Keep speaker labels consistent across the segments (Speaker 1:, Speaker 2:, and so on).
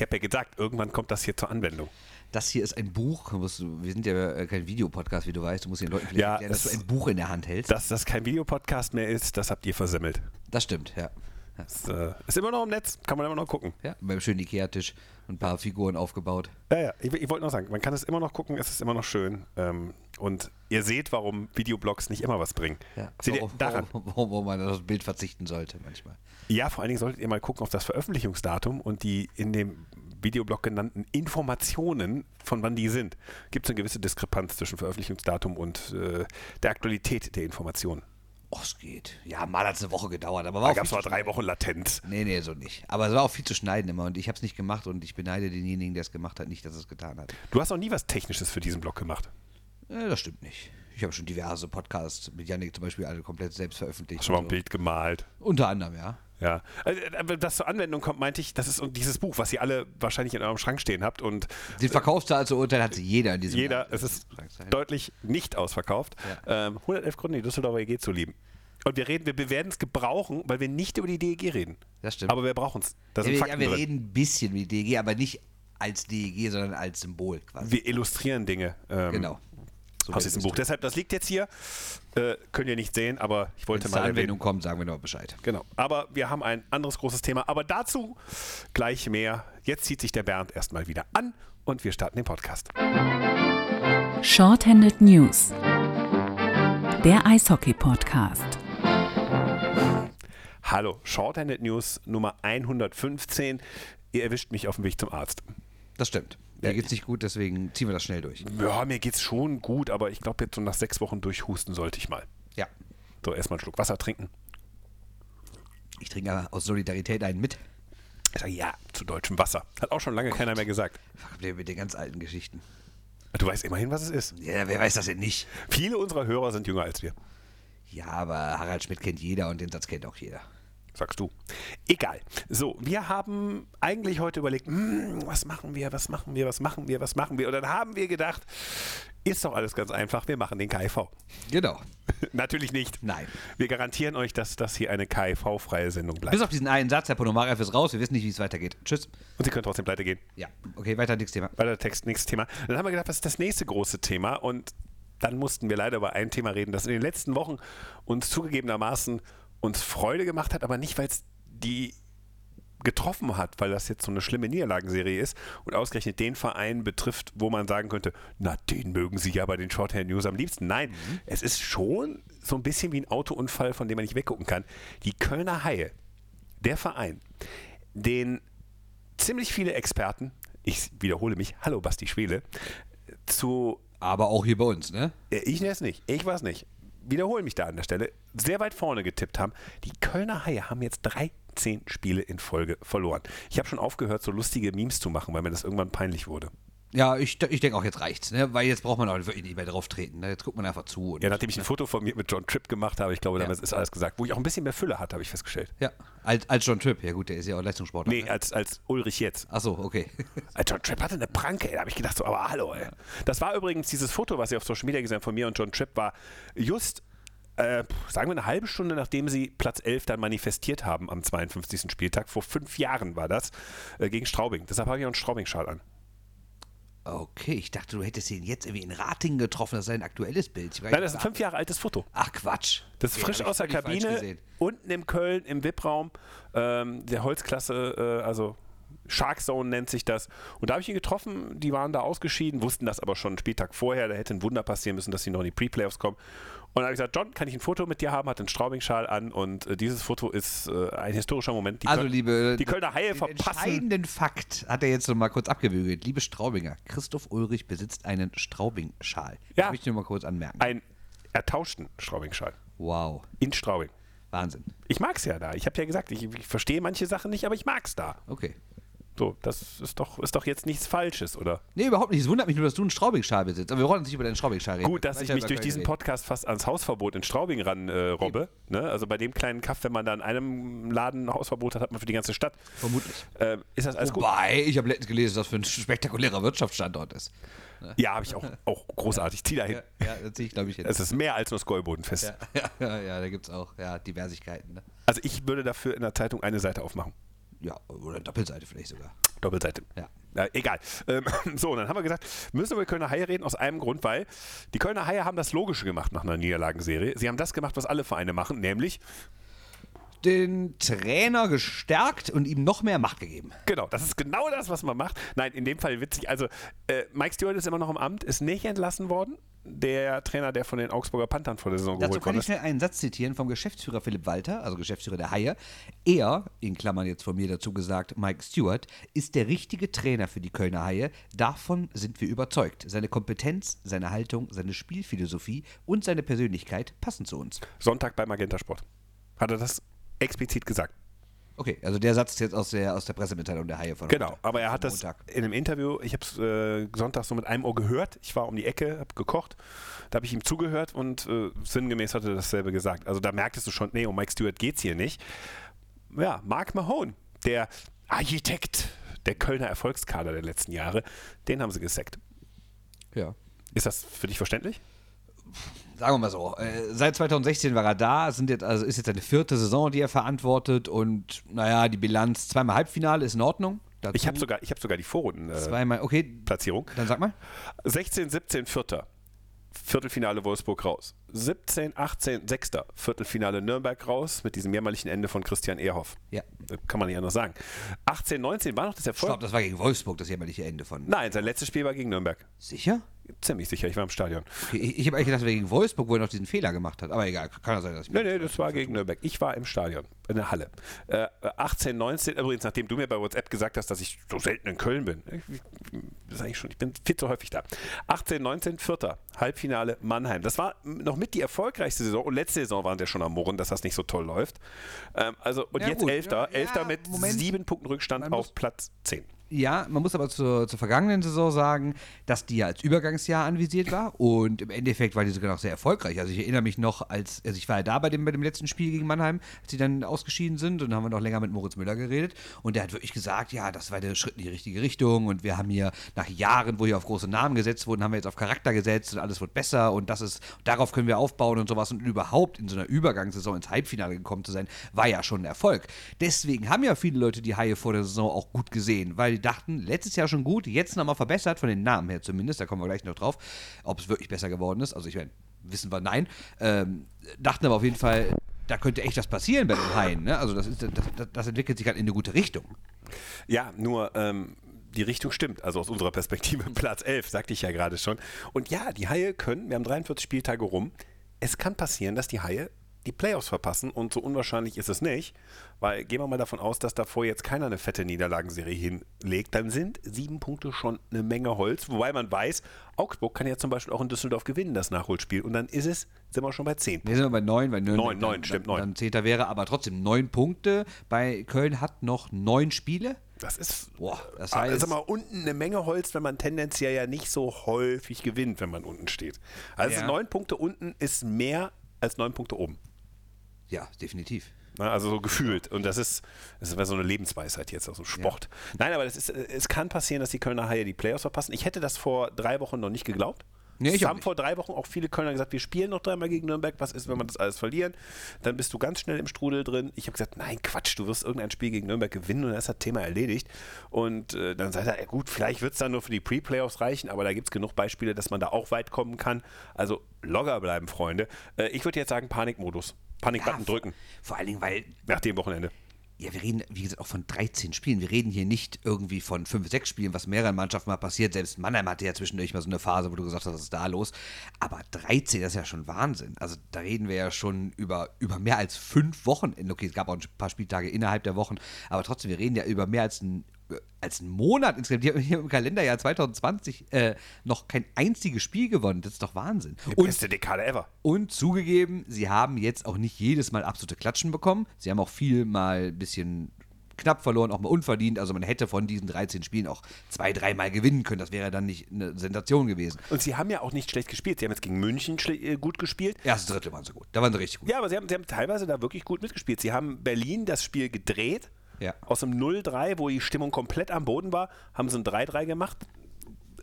Speaker 1: Ich habe ja gesagt, irgendwann kommt das hier zur Anwendung.
Speaker 2: Das hier ist ein Buch. Wir sind ja äh, kein Videopodcast, wie du weißt. Du musst den Leuten vielleicht
Speaker 1: Ja,
Speaker 2: erklären, dass du
Speaker 1: es-
Speaker 2: ein Buch in der Hand hältst.
Speaker 1: Dass das kein Videopodcast mehr ist, das habt ihr versemmelt.
Speaker 2: Das stimmt, ja.
Speaker 1: Das äh, ist immer noch im Netz, kann man immer noch gucken.
Speaker 2: Ja, beim schönen Ikea-Tisch ein paar Figuren aufgebaut.
Speaker 1: Ja, ja, ich, ich wollte noch sagen, man kann es immer noch gucken, es ist immer noch schön. Ähm, und ihr seht, warum Videoblogs nicht immer was bringen.
Speaker 2: Ja,
Speaker 1: Seht ihr
Speaker 2: warum,
Speaker 1: daran?
Speaker 2: warum, warum, warum man auf das Bild verzichten sollte manchmal.
Speaker 1: Ja, vor allen Dingen solltet ihr mal gucken auf das Veröffentlichungsdatum und die in dem Videoblog genannten Informationen, von wann die sind. Gibt es eine gewisse Diskrepanz zwischen Veröffentlichungsdatum und äh, der Aktualität der Informationen.
Speaker 2: Och, es geht. Ja, mal hat es eine Woche gedauert, aber war
Speaker 1: Da
Speaker 2: auch
Speaker 1: gab es mal drei. Wochen Latenz.
Speaker 2: Nee, nee, so nicht. Aber es war auch viel zu schneiden immer und ich habe es nicht gemacht und ich beneide denjenigen, der es gemacht hat, nicht, dass es getan hat.
Speaker 1: Du hast noch nie was Technisches für diesen Blog gemacht.
Speaker 2: Äh, das stimmt nicht. Ich habe schon diverse Podcasts mit Yannick zum Beispiel alle komplett selbst veröffentlicht.
Speaker 1: Hast schon mal ein
Speaker 2: so.
Speaker 1: Bild gemalt.
Speaker 2: Unter anderem, ja.
Speaker 1: Ja, also, aber das zur Anwendung kommt, meinte ich, das ist dieses Buch, was ihr alle wahrscheinlich in eurem Schrank stehen habt und
Speaker 2: Den Verkaufszahl zu urteilen hat jeder in diesem
Speaker 1: jeder,
Speaker 2: Land.
Speaker 1: es ist deutlich nicht ausverkauft. Ähm, 111 Gründe, die Düsseldorfer EG zu lieben. Und wir reden, wir, wir werden es gebrauchen, weil wir nicht über die DEG reden.
Speaker 2: Das stimmt.
Speaker 1: Aber wir brauchen es. Da sind
Speaker 2: ja, wir,
Speaker 1: Fakten
Speaker 2: ja, wir
Speaker 1: drin.
Speaker 2: reden ein bisschen wie DEG, aber nicht als DEG, sondern als Symbol quasi.
Speaker 1: Wir illustrieren Dinge ähm,
Speaker 2: genau. So
Speaker 1: aus diesem
Speaker 2: es
Speaker 1: Buch. Deshalb, das liegt jetzt hier. Äh, könnt ihr nicht sehen, aber ich
Speaker 2: Wenn
Speaker 1: wollte
Speaker 2: es
Speaker 1: mal
Speaker 2: zur Anwendung kommt, sagen wir noch Bescheid.
Speaker 1: Genau. Aber wir haben ein anderes großes Thema. Aber dazu gleich mehr. Jetzt zieht sich der Bernd erstmal wieder an und wir starten den Podcast.
Speaker 3: Shorthanded News. Der Eishockey-Podcast.
Speaker 1: Hallo, Shorthanded News Nummer 115. Ihr erwischt mich auf dem Weg zum Arzt.
Speaker 2: Das stimmt. Mir geht's nicht gut, deswegen ziehen wir das schnell durch.
Speaker 1: Ja, mir geht's schon gut, aber ich glaube, jetzt so nach sechs Wochen durchhusten sollte ich mal.
Speaker 2: Ja.
Speaker 1: So, erstmal einen Schluck Wasser trinken.
Speaker 2: Ich trinke aber aus Solidarität einen mit.
Speaker 1: Ich sage ja zu deutschem Wasser. Hat auch schon lange keiner mehr gesagt.
Speaker 2: Ihr mit den ganz alten Geschichten.
Speaker 1: Du weißt immerhin, was es ist.
Speaker 2: Ja, wer weiß das denn nicht?
Speaker 1: Viele unserer Hörer sind jünger als wir.
Speaker 2: Ja, aber Harald Schmidt kennt jeder und den Satz kennt auch jeder.
Speaker 1: Sagst du. Egal. So, wir haben eigentlich heute überlegt, hm, was machen wir, was machen wir, was machen wir, was machen wir? Und dann haben wir gedacht, ist doch alles ganz einfach, wir machen den KIV.
Speaker 2: Genau.
Speaker 1: Natürlich nicht.
Speaker 2: Nein.
Speaker 1: Wir garantieren euch, dass das hier eine KIV-freie Sendung bleibt.
Speaker 2: Bis auf diesen einen Satz, Herr Ponomarev ist raus, wir wissen nicht, wie es weitergeht. Tschüss.
Speaker 1: Und Sie können trotzdem pleite gehen.
Speaker 2: Ja, okay, weiter, nächstes Thema.
Speaker 1: Weiter Text, nächstes Thema. Dann haben wir gedacht, was ist das nächste große Thema? Und dann mussten wir leider über ein Thema reden, das in den letzten Wochen uns zugegebenermaßen uns Freude gemacht hat, aber nicht, weil es die getroffen hat, weil das jetzt so eine schlimme Niederlagenserie ist und ausgerechnet den Verein betrifft, wo man sagen könnte, na, den mögen Sie ja bei den Shorthand News am liebsten. Nein, es ist schon so ein bisschen wie ein Autounfall, von dem man nicht weggucken kann. Die Kölner Haie, der Verein, den ziemlich viele Experten, ich wiederhole mich, hallo Basti Schwele, zu,
Speaker 2: Aber auch hier bei uns, ne?
Speaker 1: äh, ich nenne es nicht, ich weiß nicht, wiederhole mich da an der Stelle, sehr weit vorne getippt haben. Die Kölner Haie haben jetzt 13 Spiele in Folge verloren. Ich habe schon aufgehört, so lustige Memes zu machen, weil mir das irgendwann peinlich wurde.
Speaker 2: Ja, ich, ich denke auch, jetzt reicht's, ne? Weil jetzt braucht man auch wirklich nicht mehr drauf treten. Ne? Jetzt guckt man einfach zu. Und,
Speaker 1: Ja, nachdem ich ein Foto von mir mit John Tripp gemacht habe, ich glaube,
Speaker 2: Ja.
Speaker 1: damit ist alles gesagt, wo ich auch ein bisschen mehr Fülle hatte, habe ich festgestellt.
Speaker 2: ja, als, als John Tripp. Ja gut, der ist ja auch Leistungssportler.
Speaker 1: Nee,
Speaker 2: ne?
Speaker 1: als, als Ulrich jetzt.
Speaker 2: Achso, okay.
Speaker 1: Äh, John Tripp hatte eine Pranke, ey. da habe ich gedacht, so, aber hallo, ey. Das war übrigens dieses Foto, was ihr auf Social Media gesehen habt von mir und John Tripp, war just, äh, sagen wir, eine halbe Stunde, nachdem sie Platz 11 dann manifestiert haben am 52. Spieltag. Vor fünf Jahren war das, äh, gegen Straubing. Deshalb habe ich auch einen Straubing-Schal an.
Speaker 2: Okay, ich dachte, du hättest ihn jetzt irgendwie in Ratingen getroffen. Das sei ein aktuelles Bild.
Speaker 1: Nein, das ist ein fünf Jahre altes Foto.
Speaker 2: Ach Quatsch.
Speaker 1: Das ist
Speaker 2: Okay,
Speaker 1: frisch aus der Kabine, unten im Köln, im VIP-Raum, ähm, der Holzklasse, äh, also Shark Zone nennt sich das. Und da habe ich ihn getroffen, die waren da ausgeschieden, wussten das aber schon einen Spieltag vorher, da hätte ein Wunder passieren müssen, dass sie noch in die Pre-Playoffs kommen. Und habe ich gesagt, John, kann ich ein Foto mit dir haben? Hat einen Straubing-Schal an und äh, dieses Foto ist äh, ein historischer Moment. Die
Speaker 2: Also,
Speaker 1: Köl-
Speaker 2: liebe.
Speaker 1: die Kölner Haie
Speaker 2: den
Speaker 1: verpassen.
Speaker 2: entscheidenden Fakt hat er jetzt noch mal kurz abgebügelt. Liebe Straubinger, Christoph Ulrich besitzt einen Straubing-Schal.
Speaker 1: Ja.
Speaker 2: Möchte ich nur mal kurz anmerken.
Speaker 1: einen ertauschten Straubing-Schal
Speaker 2: Wow.
Speaker 1: in Straubing.
Speaker 2: Wahnsinn.
Speaker 1: Ich mag es ja da. Ich habe ja gesagt, ich, ich verstehe manche Sachen nicht, aber ich mag es da.
Speaker 2: Okay.
Speaker 1: So, das ist doch, ist doch jetzt nichts Falsches, oder?
Speaker 2: Nee, überhaupt nicht. Es wundert mich nur, dass du einen Straubing-Schal besitzt. Aber wir wollen uns nicht über deinen Straubing-Schal reden.
Speaker 1: Gut, dass
Speaker 2: Weiter
Speaker 1: ich mich durch diesen
Speaker 2: reden.
Speaker 1: Podcast fast ans Hausverbot in Straubing ran äh, robbe. Ne? Also bei dem kleinen Kaff, wenn man da in einem Laden ein Hausverbot hat, hat man für die ganze Stadt.
Speaker 2: Vermutlich.
Speaker 1: Ähm, ist das alles gut?
Speaker 2: Wobei, ich habe letztens gelesen, dass das für ein spektakulärer Wirtschaftsstandort ist.
Speaker 1: Ja, habe ich auch, auch großartig. Zieh dahin.
Speaker 2: Ja, ja das sehe ich, glaube ich, jetzt.
Speaker 1: Es ist mehr als nur das Gäubodenfest.
Speaker 2: Ja, ja, ja, ja, da gibt es auch ja, Diversigkeiten. Ne?
Speaker 1: Also ich würde dafür in der Zeitung eine Seite aufmachen.
Speaker 2: Ja, oder Doppelseite vielleicht sogar.
Speaker 1: Doppelseite.
Speaker 2: Ja.
Speaker 1: Ja, egal. Ähm, so, und dann haben wir gesagt, müssen wir über Kölner Haie reden, aus einem Grund, weil die Kölner Haie haben das Logische gemacht nach einer Niederlagenserie. Sie haben das gemacht, was alle Vereine machen, nämlich,
Speaker 2: Den Trainer gestärkt und ihm noch mehr Macht gegeben.
Speaker 1: genau, das ist genau das, was man macht. Nein, in dem Fall witzig. Also, äh, Mike Stewart ist immer noch im Amt, ist nicht entlassen worden. Der Trainer, der von den Augsburger Panthern vor der Saison
Speaker 2: Dazu
Speaker 1: geholt
Speaker 2: kann
Speaker 1: worden
Speaker 2: ich
Speaker 1: ist.
Speaker 2: schnell einen Satz zitieren vom Geschäftsführer Philipp Walter, also Geschäftsführer der Haie. Er, in Klammern jetzt von mir dazu gesagt, Mike Stewart, ist der richtige Trainer für die Kölner Haie. Davon sind wir überzeugt. Seine Kompetenz, seine Haltung, seine Spielphilosophie und seine Persönlichkeit passen zu uns.
Speaker 1: Sonntag bei Magenta Sport. Hat er das explizit gesagt.
Speaker 2: Okay, also der Satz ist jetzt aus der, aus der Pressemitteilung der Haie von
Speaker 1: Genau,
Speaker 2: heute.
Speaker 1: aber er hat das
Speaker 2: Montag.
Speaker 1: in einem Interview, ich habe es äh, Sonntag so mit einem Ohr gehört, ich war um die Ecke, habe gekocht, da habe ich ihm zugehört und äh, sinngemäß hat er dasselbe gesagt. Also da merktest du schon, nee, um Mike Stewart geht's hier nicht. Ja, Mark Mahone, der Architekt der Kölner Erfolgskader der letzten Jahre, den haben sie gesackt.
Speaker 2: Ja.
Speaker 1: Ist das für dich verständlich?
Speaker 2: Sagen wir mal so, äh, seit 2016 war er da, es sind jetzt, also ist jetzt seine vierte Saison, die er verantwortet und naja, die Bilanz, zweimal Halbfinale ist in Ordnung. Dazu
Speaker 1: Ich habe sogar, ich hab sogar die Vorrundenplatzierung. Äh,
Speaker 2: zweimal, okay,
Speaker 1: Platzierung.
Speaker 2: dann sag mal.
Speaker 1: 16, 17, Vierter. Viertelfinale Wolfsburg raus. 17, 18, Sechster. Viertelfinale Nürnberg raus mit diesem mehrmaligen Ende von Christian Ehrhoff.
Speaker 2: Ja.
Speaker 1: Äh, Kann man nicht anders sagen. 18, 19 war noch das
Speaker 2: Ich
Speaker 1: Erfolg.
Speaker 2: glaube, das war gegen Wolfsburg das jämmerliche Ende von.
Speaker 1: Nein, sein letztes Spiel war gegen Nürnberg.
Speaker 2: Sicher?
Speaker 1: Ziemlich sicher, ich war im Stadion.
Speaker 2: Ich ich habe eigentlich gedacht, gegen Wolfsburg, wo er noch diesen Fehler gemacht hat. Aber egal, kann ja sein, dass ich
Speaker 1: Nee, nee, das war gegen Nürnberg. Ich war im Stadion, in der Halle. Äh, 18, 19, übrigens, nachdem du mir bei WhatsApp gesagt hast, dass ich so selten in Köln bin. Ich, das ist eigentlich schon, ich bin viel zu häufig da. 18, 19, Vierter, Halbfinale Mannheim. Das war noch mit die erfolgreichste Saison. Und letzte Saison waren wir schon am Murren, dass das nicht so toll läuft. Ähm, also, und
Speaker 2: Ja,
Speaker 1: jetzt
Speaker 2: gut.
Speaker 1: Elfter,
Speaker 2: Ja,
Speaker 1: Elfter mit
Speaker 2: Moment.
Speaker 1: sieben Punkten Rückstand auf Platz 10.
Speaker 2: Ja, man muss aber zur, zur vergangenen Saison sagen, dass die ja als Übergangsjahr anvisiert war. Und im Endeffekt war die sogar noch sehr erfolgreich. Also ich erinnere mich noch, als also ich war ja da bei dem, bei dem letzten Spiel gegen Mannheim, als sie dann ausgeschieden sind. Und haben wir noch länger mit Moritz Müller geredet. Und der hat wirklich gesagt, ja, das war der Schritt in die richtige Richtung. Und wir haben hier nach Jahren, wo hier auf große Namen gesetzt wurden, haben wir jetzt auf Charakter gesetzt und alles wird besser. Und das ist, darauf können wir aufbauen und sowas. Und überhaupt in so einer Übergangssaison ins Halbfinale gekommen zu sein, war ja schon ein Erfolg. Deswegen haben ja viele Leute die Haie vor der Saison auch gut gesehen, weil die dachten, letztes Jahr schon gut, jetzt nochmal verbessert, von den Namen her zumindest, da kommen wir gleich noch drauf, ob es wirklich besser geworden ist. Also ich meine, wissen wir nein. Ähm, dachten aber auf jeden Fall, da könnte echt was passieren bei den Haien. Ne? Also das, ist, das, das, entwickelt sich halt in eine gute Richtung.
Speaker 1: Ja, nur ähm, die Richtung stimmt. Also aus unserer Perspektive Platz 11, sagte ich ja gerade schon. Und ja, die Haie können, wir haben 43 Spieltage rum, es kann passieren, dass die Haie die Playoffs verpassen und so unwahrscheinlich ist es nicht, weil gehen wir mal davon aus, dass davor jetzt keiner eine fette Niederlagenserie hinlegt, dann sind sieben Punkte schon eine Menge Holz, wobei man weiß, Augsburg kann ja zum Beispiel auch in Düsseldorf gewinnen, das Nachholspiel und dann ist es, sind wir schon bei zehn.
Speaker 2: Wir sind wir bei neun, weil Nürnberg
Speaker 1: Neun, neun,
Speaker 2: dann,
Speaker 1: stimmt, neun.
Speaker 2: dann Zehnter wäre, aber trotzdem neun Punkte. Bei Köln hat noch neun Spiele.
Speaker 1: Das ist
Speaker 2: Boah, das
Speaker 1: Ah,
Speaker 2: heißt,
Speaker 1: sag mal, unten eine Menge Holz, wenn man tendenziell ja nicht so häufig gewinnt, wenn man unten steht. Also
Speaker 2: Ja.
Speaker 1: neun Punkte unten ist mehr als neun Punkte oben.
Speaker 2: Ja, definitiv.
Speaker 1: Also so gefühlt. Und das ist, das ist so eine Lebensweisheit jetzt aus dem Sport. Nein, aber das ist, äh, es kann passieren, dass die Kölner Haie die Playoffs verpassen. Ich hätte das vor drei Wochen noch nicht geglaubt.
Speaker 2: Nee, ich
Speaker 1: es haben vor drei Wochen auch viele Kölner gesagt, wir spielen noch dreimal gegen Nürnberg. Was ist, wenn wir das alles verlieren? Dann bist du ganz schnell im Strudel drin. Ich habe gesagt, nein, Quatsch, du wirst irgendein Spiel gegen Nürnberg gewinnen und dann ist das Thema erledigt. Und äh, dann sagt er, ja, gut, vielleicht wird es dann nur für die Pre-Playoffs reichen, aber da gibt es genug Beispiele, dass man da auch weit kommen kann. Also locker bleiben, Freunde. Äh, ich würde jetzt sagen, Panikmodus. Panikbutton drücken
Speaker 2: Vor allen Dingen, weil
Speaker 1: nach dem Wochenende.
Speaker 2: Ja, wir reden, wie gesagt, auch von 13 Spielen. Wir reden hier nicht irgendwie von 5, 6 Spielen, was mehreren Mannschaften mal passiert. Selbst Mannheim hatte ja zwischendurch mal so eine Phase, wo du gesagt hast, was ist da los? Aber 13, das ist ja schon Wahnsinn. Also da reden wir ja schon über, über mehr als fünf Wochen. Okay, es gab auch ein paar Spieltage innerhalb der Wochen, aber trotzdem, wir reden ja über mehr als ein als einen Monat insgesamt. Die haben hier im Kalenderjahr 2020 äh, noch kein einziges Spiel gewonnen. Das ist doch Wahnsinn.
Speaker 1: Die
Speaker 2: Und
Speaker 1: beste Dekade ever.
Speaker 2: und zugegeben, sie haben jetzt auch nicht jedes Mal absolute Klatschen bekommen. Sie haben auch viel mal ein bisschen knapp verloren, auch mal unverdient. Also man hätte von diesen 13 Spielen auch zwei, dreimal gewinnen können. Das wäre dann nicht eine Sensation gewesen.
Speaker 1: Und sie haben ja auch nicht schlecht gespielt. Sie haben jetzt gegen München äh, gut gespielt.
Speaker 2: Erstes Drittel waren sie gut. Da waren sie richtig gut.
Speaker 1: Ja, aber sie haben, sie haben teilweise da wirklich gut mitgespielt. Sie haben Berlin das Spiel gedreht.
Speaker 2: Ja.
Speaker 1: Aus dem 0-3, wo die Stimmung komplett am Boden war, haben sie ein 3-3 gemacht.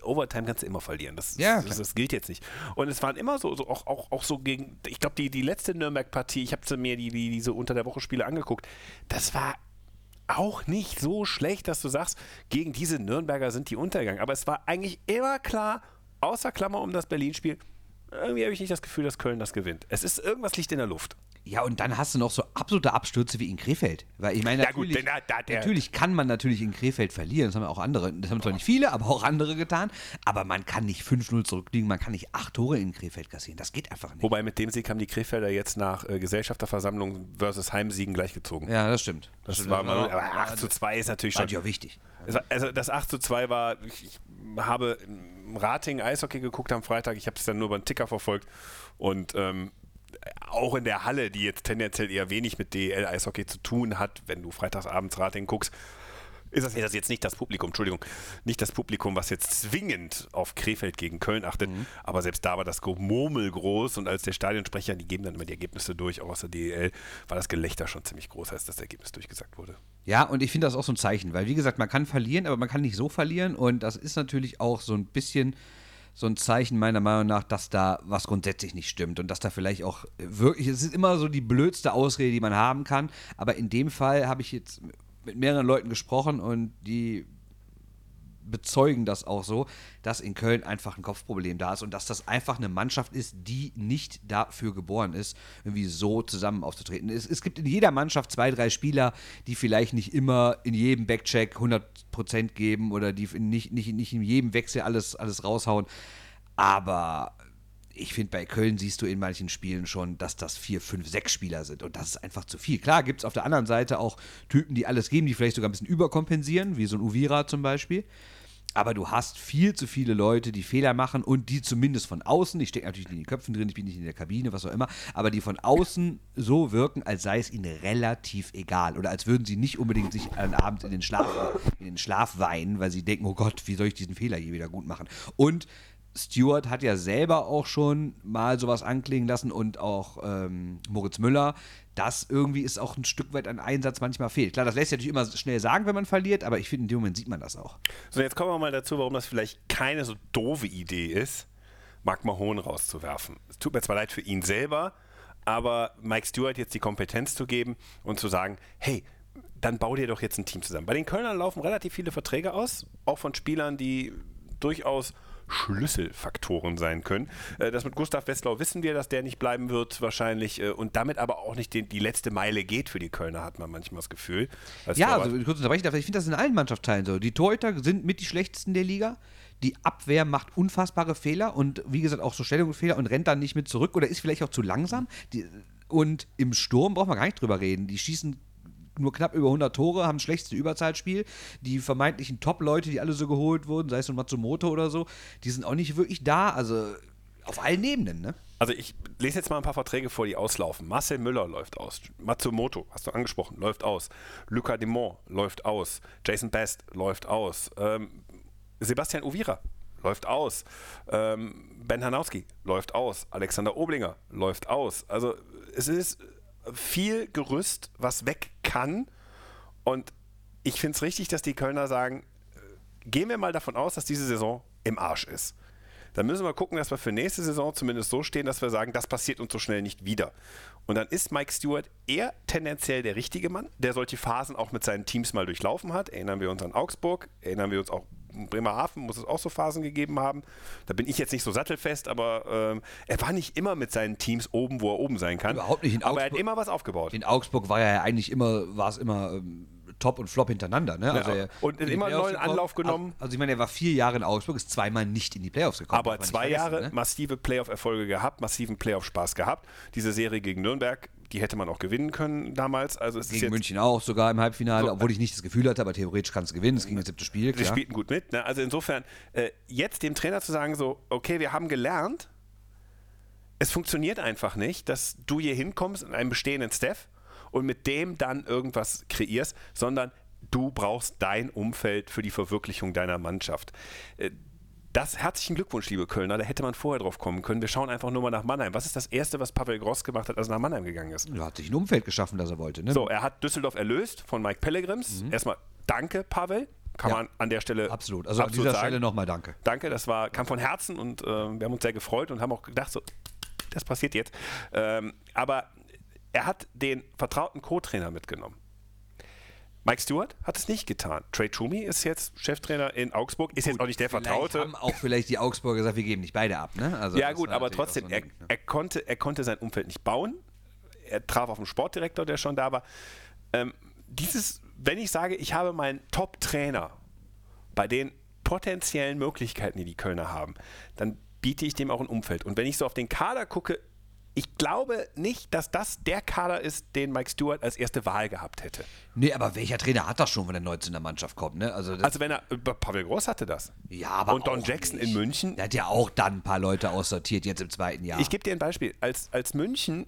Speaker 1: Overtime kannst du immer verlieren. Das,
Speaker 2: Ja,
Speaker 1: das, das gilt jetzt nicht. Und es waren immer so, so auch, auch, auch so gegen, ich glaube, die, die letzte Nürnberg-Partie, ich habe mir die, die, diese unter der Woche Spiele angeguckt, das war auch nicht so schlecht, dass du sagst, gegen diese Nürnberger sind die untergegangen. Aber es war eigentlich immer klar, außer Klammer um das Berlin-Spiel, irgendwie habe ich nicht das Gefühl, dass Köln das gewinnt. Es ist irgendwas liegt in der Luft.
Speaker 2: Ja, und dann hast du noch so absolute Abstürze wie in Krefeld. Weil ich meine,
Speaker 1: Ja, gut,
Speaker 2: natürlich,
Speaker 1: denn da- der-
Speaker 2: natürlich kann man natürlich in Krefeld verlieren. Das haben auch andere, das haben zwar nicht viele, aber auch andere getan. Aber man kann nicht 5-0 zurückliegen, man kann nicht acht Tore in Krefeld kassieren. Das geht einfach nicht.
Speaker 1: Wobei mit dem Sieg haben die Krefelder jetzt nach äh, Gesellschafterversammlung versus Heimsiegen gleichgezogen.
Speaker 2: Ja, das stimmt.
Speaker 1: Das
Speaker 2: stimmt.
Speaker 1: war mal,
Speaker 2: Ja,
Speaker 1: aber 8 zu 2 ist natürlich
Speaker 2: war
Speaker 1: schon.
Speaker 2: natürlich auch wichtig.
Speaker 1: War, also das 8 zu 2 war, ich, ich habe im Rating Eishockey geguckt am Freitag, ich habe es dann nur beim Ticker verfolgt und ähm, auch in der Halle, die jetzt tendenziell eher wenig mit DEL-Eishockey zu tun hat, wenn du freitagsabends Rating guckst, ist das, das jetzt nicht das Publikum, Entschuldigung, nicht das Publikum, was jetzt zwingend auf Krefeld gegen Köln achtet, aber selbst da war das Murmel groß und als der Stadionsprecher, die geben dann immer die Ergebnisse durch, auch aus der DEL, war das Gelächter schon ziemlich groß, als das Ergebnis durchgesagt wurde.
Speaker 2: Ja, und ich finde das auch so ein Zeichen, weil wie gesagt, man kann verlieren, aber man kann nicht so verlieren und das ist natürlich auch so ein bisschen so ein Zeichen meiner Meinung nach, dass da was grundsätzlich nicht stimmt und dass da vielleicht auch wirklich, es ist immer so die blödste Ausrede, die man haben kann, aber in dem Fall habe ich jetzt mit mehreren Leuten gesprochen und die bezeugen das auch so, dass in Köln einfach ein Kopfproblem da ist und dass das einfach eine Mannschaft ist, die nicht dafür geboren ist, irgendwie so zusammen aufzutreten. Es, es gibt in jeder Mannschaft zwei, drei Spieler, die vielleicht nicht immer in jedem Backcheck 100% geben oder die nicht, nicht, nicht in jedem Wechsel alles, alles raushauen. Aber ich finde, bei Köln siehst du in manchen Spielen schon, dass das vier, fünf, sechs Spieler sind. Und das ist einfach zu viel. Klar gibt es auf der anderen Seite auch Typen, die alles geben, die vielleicht sogar ein bisschen überkompensieren, wie so ein Uvira zum Beispiel. Aber du hast viel zu viele Leute, die Fehler machen und die zumindest von außen, ich stecke natürlich nicht in den Köpfen drin, ich bin nicht in der Kabine, was auch immer, aber die von außen so wirken, als sei es ihnen relativ egal. Oder als würden sie nicht unbedingt sich an Abend in den Schlaf, in den Schlaf weinen, weil sie denken, oh Gott, wie soll ich diesen Fehler je wieder gut machen? Und Stewart hat ja selber auch schon mal sowas anklingen lassen und auch ähm, Moritz Müller, dass irgendwie ist auch ein Stück weit ein Einsatz manchmal fehlt. Klar, das lässt sich natürlich immer schnell sagen, wenn man verliert, aber ich finde, in dem Moment sieht man das auch.
Speaker 1: So, jetzt kommen wir mal dazu, warum das vielleicht keine so doofe Idee ist, Mark Mahon rauszuwerfen. Es tut mir zwar leid für ihn selber, aber Mike Stewart jetzt die Kompetenz zu geben und zu sagen, hey, dann bau dir doch jetzt ein Team zusammen. Bei den Kölnern laufen relativ viele Verträge aus, auch von Spielern, die durchaus Schlüsselfaktoren sein können. Äh, Das mit Gustav Westlau wissen wir, dass der nicht bleiben wird wahrscheinlich äh, und damit aber auch nicht die, die letzte Meile geht für die Kölner, hat man manchmal das Gefühl. als
Speaker 2: Ja,
Speaker 1: Torwart.
Speaker 2: also kurz unterbrechen darf, ich finde das in allen Mannschaftsteilen so. Die Torhüter sind mit die schlechtesten der Liga. Die Abwehr macht unfassbare Fehler und wie gesagt auch so Stellungsfehler und rennt dann nicht mit zurück oder ist vielleicht auch zu langsam. Die, und im Sturm braucht man gar nicht drüber reden. Die schießen nur knapp über 100 Tore, haben das schlechteste Überzahlspiel. Die vermeintlichen Top-Leute, die alle so geholt wurden, sei es nun Matsumoto oder so, die sind auch nicht wirklich da. Also auf allen Ebenen, ne?
Speaker 1: Also ich lese jetzt mal ein paar Verträge vor, die auslaufen. Marcel Müller läuft aus. Matsumoto, hast du angesprochen, läuft aus. Luca Demont läuft aus. Jason Best läuft aus. Ähm, Sebastian Uvira läuft aus. Ähm, ben Hanowski läuft aus. Alexander Oblinger läuft aus. Also es ist viel Gerüst, was weg kann. Und ich finde es richtig, dass die Kölner sagen, äh, gehen wir mal davon aus, dass diese Saison im Arsch ist. Dann müssen wir gucken, dass wir für nächste Saison zumindest so stehen, dass wir sagen, das passiert uns so schnell nicht wieder. Und dann ist Mike Stewart eher tendenziell der richtige Mann, der solche Phasen auch mit seinen Teams mal durchlaufen hat. Erinnern wir uns an Augsburg, erinnern wir uns auch Bremerhaven, muss es auch so Phasen gegeben haben. Da bin ich jetzt nicht so sattelfest, aber ähm, er war nicht immer mit seinen Teams oben, wo er oben sein kann.
Speaker 2: Überhaupt nicht. In
Speaker 1: aber er hat
Speaker 2: Augsburg-
Speaker 1: immer was aufgebaut.
Speaker 2: In Augsburg war er ja eigentlich immer, war es immer ähm, Top und Flop hintereinander. Ne? Also
Speaker 1: Ja,
Speaker 2: er-
Speaker 1: und immer einen neuen. Anlauf genommen.
Speaker 2: Also, ich meine, er war vier Jahre in Augsburg, ist zweimal nicht in die Playoffs gekommen.
Speaker 1: Aber zwei Jahre
Speaker 2: ne?
Speaker 1: massive Playoff-Erfolge gehabt, massiven Playoff-Spaß gehabt. Diese Serie gegen Nürnberg, die hätte man auch gewinnen können damals. Also es ist
Speaker 2: Gegen
Speaker 1: jetzt,
Speaker 2: München auch sogar im Halbfinale,
Speaker 1: So,
Speaker 2: obwohl ich nicht das Gefühl hatte, aber theoretisch kann es gewinnen. Es ging ins siebte Spiel, klar.
Speaker 1: spielten gut mit. Ne? Also insofern, äh, jetzt dem Trainer zu sagen, so, okay, wir haben gelernt, es funktioniert einfach nicht, dass du hier hinkommst in einem bestehenden Staff und mit dem dann irgendwas kreierst, sondern du brauchst dein Umfeld für die Verwirklichung deiner Mannschaft. Das herzlichen Glückwunsch, liebe Kölner, da hätte man vorher drauf kommen können. Wir schauen einfach nur mal nach Mannheim. Was ist das Erste, was Pavel Gross gemacht hat, als er nach Mannheim gegangen ist?
Speaker 2: Er hat sich ein Umfeld geschaffen, das er wollte. Ne?
Speaker 1: So, er hat Düsseldorf erlöst von Mike Pellegrims. Erstmal danke, Pavel. Kann
Speaker 2: Ja.
Speaker 1: man an der Stelle
Speaker 2: Absolut. Also an
Speaker 1: absolut
Speaker 2: dieser
Speaker 1: sagen.
Speaker 2: Stelle nochmal danke.
Speaker 1: Danke, das war, kam von Herzen und äh, wir haben uns sehr gefreut und haben auch gedacht, so, das passiert jetzt. Ähm, aber er hat den vertrauten Co-Trainer mitgenommen. Mike Stewart hat es nicht getan. Trey Toomey ist jetzt Cheftrainer in Augsburg, ist jetzt auch nicht der Vertraute.
Speaker 2: haben auch vielleicht die Augsburger gesagt, wir geben nicht beide ab. Ne? Also
Speaker 1: Ja gut, aber trotzdem,
Speaker 2: so
Speaker 1: er,
Speaker 2: Ding, ne?
Speaker 1: er, konnte, er konnte sein Umfeld nicht bauen. Er traf auf den Sportdirektor, der schon da war. Ähm, dieses, wenn ich sage, ich habe meinen Top-Trainer bei den potenziellen Möglichkeiten, die die Kölner haben, dann biete ich dem auch ein Umfeld. Und wenn ich so auf den Kader gucke, ich glaube nicht, dass das der Kader ist, den Mike Stewart als erste Wahl gehabt hätte.
Speaker 2: Nee, aber welcher Trainer hat das schon, wenn er neu zu einer Mannschaft kommt? Ne? Also,
Speaker 1: Also wenn er, Pavel Groß hatte das.
Speaker 2: ja, aber
Speaker 1: und Don Jackson
Speaker 2: nicht.
Speaker 1: in München.
Speaker 2: Der hat ja auch dann ein paar Leute aussortiert jetzt im zweiten Jahr.
Speaker 1: Ich gebe dir ein Beispiel. Als, als München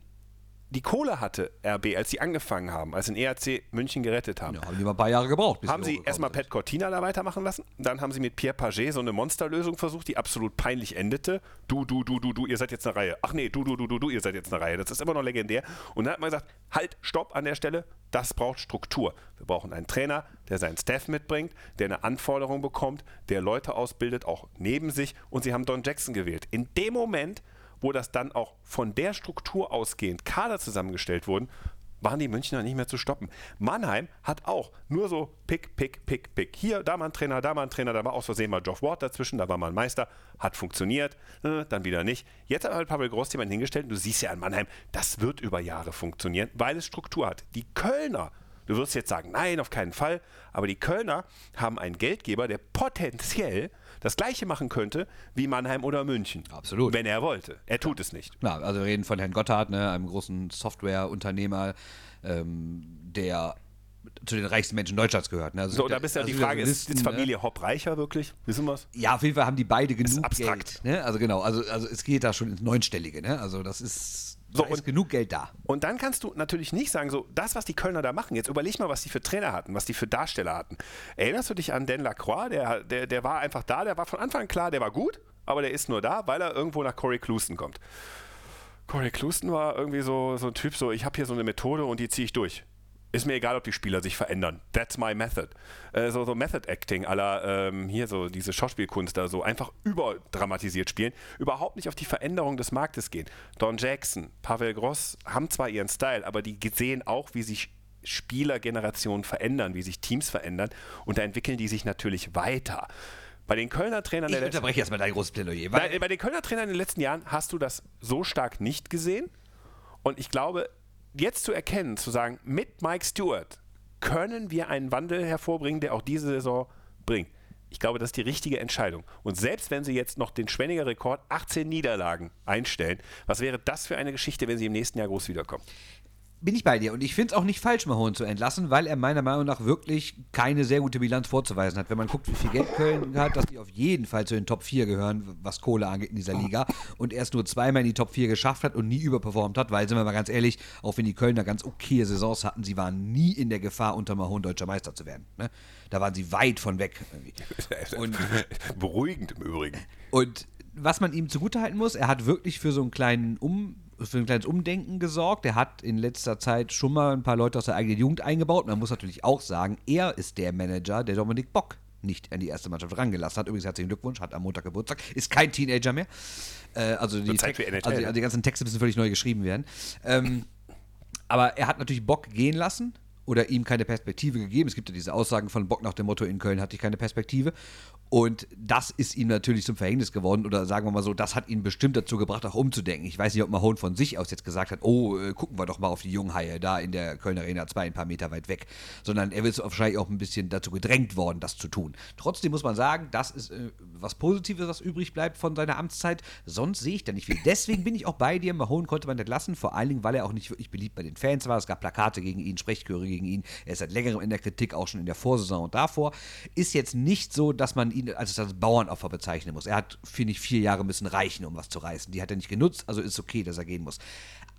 Speaker 1: die Kohle hatte, RB, als sie angefangen haben, als den ERC München gerettet haben,
Speaker 2: ja, haben die mal ein paar Jahre gebraucht.
Speaker 1: haben sie erstmal. Pat Cortina da weitermachen lassen. Dann haben sie mit Pierre Paget so eine Monsterlösung versucht, die absolut peinlich endete. Du, du, du, du, du, ihr seid jetzt eine Reihe. Ach nee, du, du, du, du, du, ihr seid jetzt eine Reihe. Das ist immer noch legendär. Und dann hat man gesagt, halt, stopp an der Stelle. Das braucht Struktur. Wir brauchen einen Trainer, der seinen Staff mitbringt, der eine Anforderung bekommt, der Leute ausbildet, auch neben sich. Und sie haben Don Jackson gewählt. In dem Moment, wo das dann auch von der Struktur ausgehend Kader zusammengestellt wurden, waren die Münchner nicht mehr zu stoppen. Mannheim hat auch nur so Pick, Pick, Pick, Pick. Hier, da mal ein Trainer, da mal ein Trainer, da war aus Versehen mal Geoff Ward dazwischen, da war mal ein Meister, hat funktioniert, äh, dann wieder nicht. Jetzt hat halt Pavel Groß jemanden hingestellt und du siehst ja an Mannheim, das wird über Jahre funktionieren, weil es Struktur hat. Die Kölner, du wirst jetzt sagen, nein, auf keinen Fall, aber die Kölner haben einen Geldgeber, der potenziell das gleiche machen könnte wie Mannheim oder München.
Speaker 2: Absolut.
Speaker 1: Wenn er wollte. Er tut es nicht.
Speaker 2: Ja, also wir reden von Herrn Gotthard, ne, einem großen Softwareunternehmer, ähm, der zu den reichsten Menschen Deutschlands gehört. Ne? Also
Speaker 1: So, da bist ja
Speaker 2: also
Speaker 1: die Frage,
Speaker 2: so
Speaker 1: ist, ist
Speaker 2: Listen, ne?
Speaker 1: Familie Hopp reicher wirklich? Wissen wir es?
Speaker 2: Ja, auf jeden Fall haben die beide genug
Speaker 1: abstrakt.
Speaker 2: Geld. Ne? Also genau, also, also es geht da schon ins Neunstellige. Ne? Also das ist,
Speaker 1: So,
Speaker 2: da ist
Speaker 1: und-
Speaker 2: genug Geld da.
Speaker 1: Und dann kannst du natürlich nicht sagen, so, das, was die Kölner da machen, jetzt überleg mal, was die für Trainer hatten, was die für Darsteller hatten. Erinnerst du dich an Dan Lacroix? Der, der, der war einfach da, der war von Anfang an klar, der war gut, aber der ist nur da, weil er irgendwo nach Corey Clouston kommt. Corey Clouston war irgendwie so, so ein Typ, so, ich habe hier so eine Methode und die ziehe ich durch. Ist mir egal, ob die Spieler sich verändern. That's my method. Äh, so, so Method Acting aller ähm, hier so diese Schauspielkunst da so einfach überdramatisiert spielen. Überhaupt nicht auf die Veränderung des Marktes gehen. Don Jackson, Pavel Gross haben zwar ihren Style, aber die sehen auch, wie sich Spielergenerationen verändern, wie sich Teams verändern und da entwickeln die sich natürlich weiter. Bei den Kölner Trainern
Speaker 2: Ich unterbreche jetzt mal dein großes Plädoyer.
Speaker 1: Nein, bei den Kölner Trainern in den letzten Jahren hast du das so stark nicht gesehen. Und ich glaube, jetzt zu erkennen, zu sagen, mit Mike Stewart können wir einen Wandel hervorbringen, der auch diese Saison bringt. Ich glaube, das ist die richtige Entscheidung. Und selbst wenn sie jetzt noch den Schwenninger Rekord 18 Niederlagen einstellen, was wäre das für eine Geschichte, wenn sie im nächsten Jahr groß wiederkommen?
Speaker 2: Bin ich bei dir. Und ich finde es auch nicht falsch, Mahon zu entlassen, weil er meiner Meinung nach wirklich keine sehr gute Bilanz vorzuweisen hat. Wenn man guckt, wie viel Geld Köln hat, dass die auf jeden Fall zu den Top 4 gehören, was Kohle angeht in dieser Liga. Und erst nur zweimal in die Top 4 geschafft hat und nie überperformt hat, weil, sind wir mal ganz ehrlich, auch wenn die Kölner ganz okay Saisons hatten, sie waren nie in der Gefahr, unter Mahon deutscher Meister zu werden. Ne? Da waren sie weit von weg. Und
Speaker 1: Beruhigend im Übrigen.
Speaker 2: und was man ihm zugutehalten muss, er hat wirklich für so einen kleinen um für ein kleines Umdenken gesorgt. Er hat in letzter Zeit schon mal ein paar Leute aus der eigenen Jugend eingebaut. Man muss natürlich auch sagen, er ist der Manager, der Dominik Bock nicht an die erste Mannschaft rangelassen hat. Übrigens herzlichen Glückwunsch, hat am Montag Geburtstag, ist kein Teenager mehr. Äh, also, die
Speaker 1: Wird Zeit
Speaker 2: Tex-
Speaker 1: für NHL,
Speaker 2: also,
Speaker 1: ne?
Speaker 2: also die ganzen Texte müssen völlig neu geschrieben werden. Ähm, aber er hat natürlich Bock gehen lassen oder ihm keine Perspektive gegeben. Es gibt ja diese Aussagen von Bock nach dem Motto, in Köln hatte ich keine Perspektive. Und das ist ihm natürlich zum Verhängnis geworden. Oder sagen wir mal so, das hat ihn bestimmt dazu gebracht, auch umzudenken. Ich weiß nicht, ob Mahone von sich aus jetzt gesagt hat, oh, äh, gucken wir doch mal auf die Junghaie da in der Kölner Arena, zwei ein paar Meter weit weg. Sondern er ist wahrscheinlich auch ein bisschen dazu gedrängt worden, das zu tun. Trotzdem muss man sagen, das ist äh, was Positives, was übrig bleibt von seiner Amtszeit. Sonst sehe ich da nicht viel. Deswegen bin ich auch bei dir. Mahone konnte man nicht lassen, vor allen Dingen, weil er auch nicht wirklich beliebt bei den Fans war. Es gab Plakate gegen ihn, Sprechchöre gegen ihn. Er ist seit längerem in der Kritik, auch schon in der Vorsaison und davor. Ist jetzt nicht so, dass man ihn als das Bauernopfer bezeichnen muss. Er hat, finde ich, vier Jahre müssen reichen, um was zu reißen. Die hat er nicht genutzt, also ist okay, dass er gehen muss.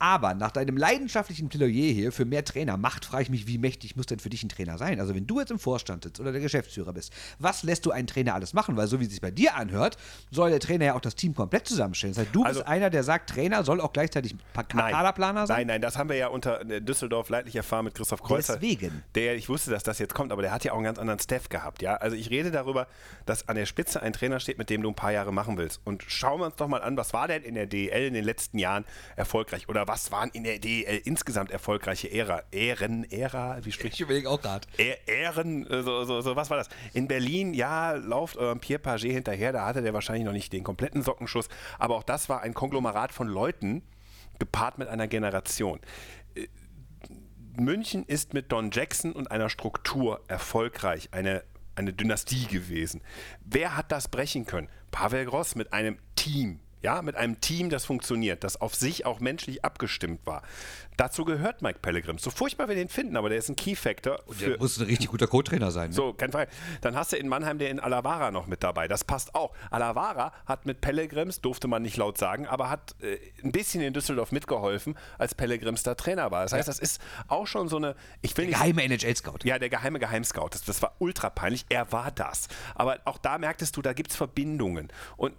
Speaker 2: Aber nach deinem leidenschaftlichen Plädoyer hier für mehr Trainermacht frage ich mich, wie mächtig muss denn für dich ein Trainer sein? Also wenn du jetzt im Vorstand sitzt oder der Geschäftsführer bist, was lässt du einen Trainer alles machen? Weil so wie es sich bei dir anhört, soll der Trainer ja auch das Team komplett zusammenstellen. Das heißt, du
Speaker 1: Also-
Speaker 2: bist einer, der sagt, Trainer soll auch gleichzeitig Kaderplaner sein?
Speaker 1: Nein, nein, das haben wir ja unter äh, Düsseldorf leidlich erfahren mit Christoph Kreuzer.
Speaker 2: Deswegen.
Speaker 1: Der, ich wusste, dass das jetzt kommt, aber der hat ja auch einen ganz anderen Staff gehabt, ja. Also ich rede darüber, dass an der Spitze ein Trainer steht, mit dem du ein paar Jahre machen willst. Und schauen wir uns doch mal an, was war denn in der DEL in den letzten Jahren erfolgreich oder was waren in der DEL insgesamt erfolgreiche Ära? Ehren, Ära, wie spricht
Speaker 2: Ich überlege auch gerade.
Speaker 1: Ehren, äh, so, so, so, was war das? In Berlin, ja, lauft eurem Pierre Paget hinterher, da hatte der wahrscheinlich noch nicht den kompletten Sockenschuss, aber auch das war ein Konglomerat von Leuten, gepaart mit einer Generation. Äh, München ist mit Don Jackson und einer Struktur erfolgreich, eine, eine Dynastie gewesen. Wer hat das brechen können? Pavel Gross mit einem Team. Ja, mit einem Team, das funktioniert, das auf sich auch menschlich abgestimmt war. Dazu gehört Mike Pellegrim. So furchtbar wir den finden, aber der ist ein Key-Factor.
Speaker 2: Der muss ein richtig guter Co-Trainer sein. Ne?
Speaker 1: So, kein Fall. Dann hast du in Mannheim den Alavara noch mit dabei. Das passt auch. Alavara hat mit Pellegrims, durfte man nicht laut sagen, aber hat äh, ein bisschen in Düsseldorf mitgeholfen, als Pellegrims da Trainer war. Das heißt, das ist auch schon so eine. Ich will
Speaker 2: Der geheime NHL-Scout.
Speaker 1: ja, der geheime Geheimscout. Das, das war ultra peinlich. Er war das. Aber auch da merktest du, da gibt es Verbindungen. Und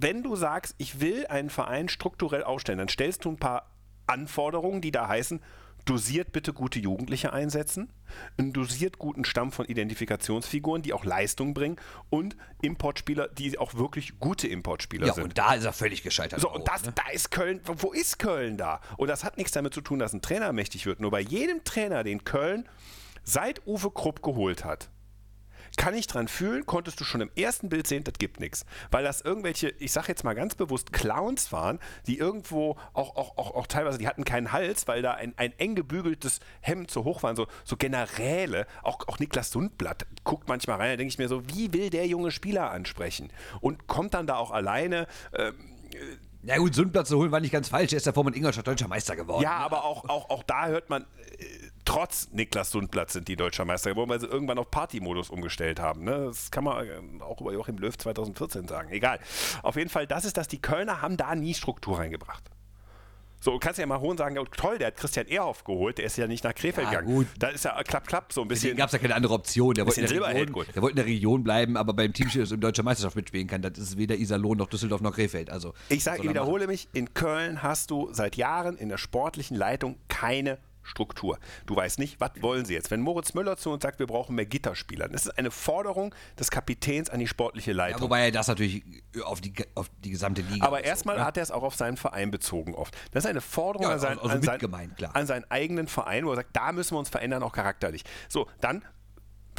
Speaker 1: wenn du sagst, ich will einen Verein strukturell aufstellen, dann stellst du ein paar Anforderungen, die da heißen, dosiert bitte gute Jugendliche einsetzen, einen dosiert guten Stamm von Identifikationsfiguren, die auch Leistung bringen und Importspieler, die auch wirklich gute Importspieler
Speaker 2: Ja,
Speaker 1: sind.
Speaker 2: und da ist er völlig gescheitert.
Speaker 1: So, und das,
Speaker 2: ne?
Speaker 1: da ist Köln, wo ist Köln da? Und das hat nichts damit zu tun, dass ein Trainer mächtig wird. Nur bei jedem Trainer, den Köln seit Uwe Krupp geholt hat, kann ich dran fühlen, konntest du schon im ersten Bild sehen, das gibt nichts. Weil das irgendwelche, ich sage jetzt mal ganz bewusst, Clowns waren, die irgendwo auch, auch, auch, auch teilweise, die hatten keinen Hals, weil da ein, ein eng gebügeltes Hemd so hoch war, so, so Generäle. Auch, auch Niklas Sundblatt guckt manchmal rein, da denke ich mir so, wie will der junge Spieler ansprechen? Und kommt dann da auch alleine. Ähm,
Speaker 2: Ja gut, Sundblatt zu holen war nicht ganz falsch. Er ist davor mit Ingolstadt deutscher Meister geworden.
Speaker 1: Ja, aber auch, auch, auch da hört man, äh, trotz Niklas Sundblatt sind die deutscher Meister geworden, weil sie irgendwann auf Partymodus umgestellt haben. Ne? Das kann man äh, auch über Joachim Löw 2014 sagen. Egal. Auf jeden Fall, das ist das, die Kölner haben da nie Struktur reingebracht. So, du kannst ja mal hohen sagen, ja, toll, der hat Christian Ehrhoff geholt, der ist ja nicht nach Krefeld
Speaker 2: Ja,
Speaker 1: gegangen.
Speaker 2: gut.
Speaker 1: Da ist ja klapp, klapp, so ein bisschen.
Speaker 2: Deswegen gab es ja keine andere Option. Der wollte, in der Region,
Speaker 1: gut.
Speaker 2: der wollte in der Region bleiben, aber beim Team das in deutscher Meisterschaft mitspielen kann. Das ist weder Iserlohn noch Düsseldorf noch Krefeld. Also,
Speaker 1: Ich sage,
Speaker 2: er
Speaker 1: wiederhole mich, in Köln hast du seit Jahren in der sportlichen Leitung keine Struktur. Du weißt nicht, was wollen sie jetzt? Wenn Moritz Müller zu uns sagt, wir brauchen mehr Gitterspieler, das ist eine Forderung des Kapitäns an die sportliche? Leitung.
Speaker 2: Ja, wobei er das natürlich auf die, auf die gesamte Liga.
Speaker 1: Aber erstmal
Speaker 2: ne?
Speaker 1: hat er es auch auf seinen Verein bezogen oft. Das ist eine Forderung
Speaker 2: Ja,
Speaker 1: an, sein,
Speaker 2: also
Speaker 1: an, sein,
Speaker 2: mitgemeint, klar.
Speaker 1: an seinen eigenen Verein, wo er sagt, da müssen wir uns verändern, auch charakterlich. So, dann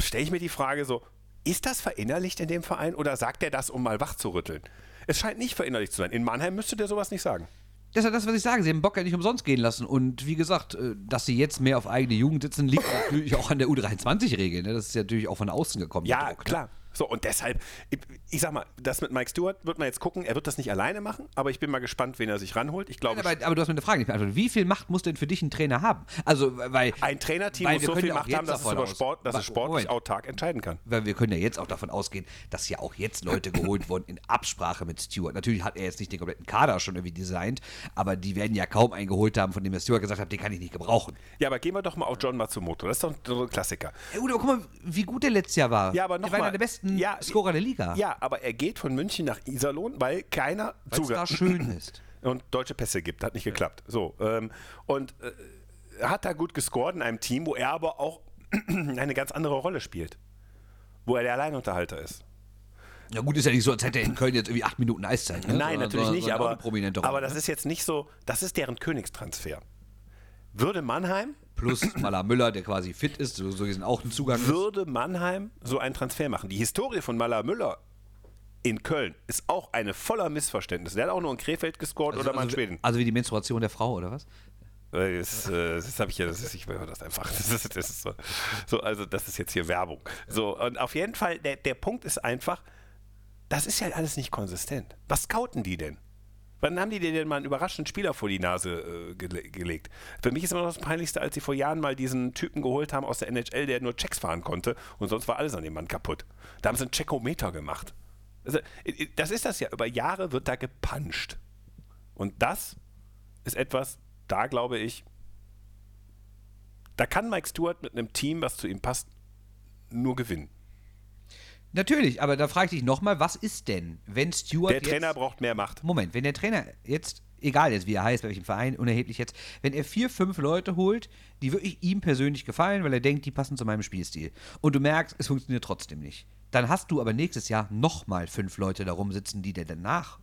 Speaker 1: stelle ich mir die Frage so, ist das verinnerlicht in dem Verein oder sagt er das, um mal wach zu rütteln? Es scheint nicht verinnerlicht zu sein. In Mannheim müsste der sowas nicht sagen.
Speaker 2: Das ist ja das, was ich sage. Sie haben Bock ja nicht umsonst gehen lassen. Und wie gesagt, äh, dass sie jetzt mehr auf eigene Jugend sitzen, liegt natürlich auch an der U23-Regel. Ne? Das ist ja natürlich auch von außen gekommen.
Speaker 1: Ja,
Speaker 2: Druck, ne?
Speaker 1: So, und deshalb, ich, ich sag mal, das mit Mike Stewart wird man jetzt gucken. Er wird das nicht alleine machen, aber ich bin mal gespannt, wen er sich ranholt. Ich glaube,
Speaker 2: Aber, aber du hast mir eine Frage nicht beantwortet. Wie viel Macht muss denn für dich ein Trainer haben? Also, weil.
Speaker 1: ein Trainerteam
Speaker 2: weil
Speaker 1: muss so viel Macht haben, dass es, über Sport, dass es sportlich
Speaker 2: Moment.
Speaker 1: autark entscheiden kann.
Speaker 2: weil wir können ja jetzt auch davon ausgehen, dass ja auch jetzt Leute geholt wurden in Absprache mit Stewart. Natürlich hat er jetzt nicht den kompletten Kader schon irgendwie designt, aber die werden ja kaum einen geholt haben, von dem der Stewart gesagt hat, den kann ich nicht gebrauchen.
Speaker 1: Ja, aber gehen wir doch mal auf John Matsumoto. Das ist doch ein Klassiker.
Speaker 2: Ja, gut, aber guck mal, wie gut der letztes Jahr war.
Speaker 1: Ja, aber
Speaker 2: der
Speaker 1: noch
Speaker 2: war einer der besten
Speaker 1: Ja,
Speaker 2: Scorer der Liga.
Speaker 1: Ja, aber er geht von München nach Iserlohn, weil keiner
Speaker 2: Weil es
Speaker 1: Zugang
Speaker 2: da schön ist.
Speaker 1: und deutsche Pässe gibt. Hat nicht geklappt. So, ähm, und äh, hat da gut gescored in einem Team, wo er aber auch eine ganz andere Rolle spielt. Wo er der Alleinunterhalter ist.
Speaker 2: Ja gut, ist ja nicht so, als hätte er in Köln jetzt irgendwie acht Minuten Eiszeit. Ne?
Speaker 1: Nein,
Speaker 2: Sondern
Speaker 1: natürlich
Speaker 2: so-
Speaker 1: nicht,
Speaker 2: so
Speaker 1: aber, aber das
Speaker 2: ne?
Speaker 1: ist jetzt nicht so, das ist deren Königstransfer. Würde Mannheim,
Speaker 2: Plus Maler Müller, der quasi fit ist, so, so gesehen auch ein Zugang
Speaker 1: würde Mannheim so einen Transfer machen? Die Historie von Maler Müller in Köln ist auch eine voller Missverständnisse. Der hat auch nur in Krefeld gescored oder mal in
Speaker 2: also,
Speaker 1: Schweden.
Speaker 2: also wie die Menstruation der Frau, oder was?
Speaker 1: Äh, Das, äh, das habe ich ja, das ist, ich höre das einfach. Das ist, das ist so, so, also das ist jetzt hier Werbung. So, und auf jeden Fall, der, der Punkt ist einfach, das ist ja alles nicht konsistent. Was scouten die denn? Wann haben die dir denn mal einen überraschenden Spieler vor die Nase äh, gele gelegt? Für mich ist immer noch das Peinlichste, als sie vor Jahren mal diesen Typen geholt haben aus der NHL, der nur Checks fahren konnte und sonst war alles an dem Mann kaputt. Da haben sie einen Checkometer gemacht. Also, äh, das ist das ja. Über Jahre wird da gepanscht. Und das ist etwas, da glaube ich, da kann Mike Stewart mit einem Team, was zu ihm passt, nur gewinnen.
Speaker 2: Natürlich, aber da frage ich dich nochmal, was ist denn, wenn Stewart
Speaker 1: Der
Speaker 2: jetzt,
Speaker 1: Trainer braucht mehr Macht.
Speaker 2: Moment, wenn der Trainer jetzt, egal jetzt wie er heißt, bei welchem Verein, unerheblich jetzt, wenn er vier, fünf Leute holt, die wirklich ihm persönlich gefallen, weil er denkt, die passen zu meinem Spielstil und du merkst, es funktioniert trotzdem nicht, Dann hast du aber nächstes Jahr nochmal fünf Leute da rumsitzen, die der danach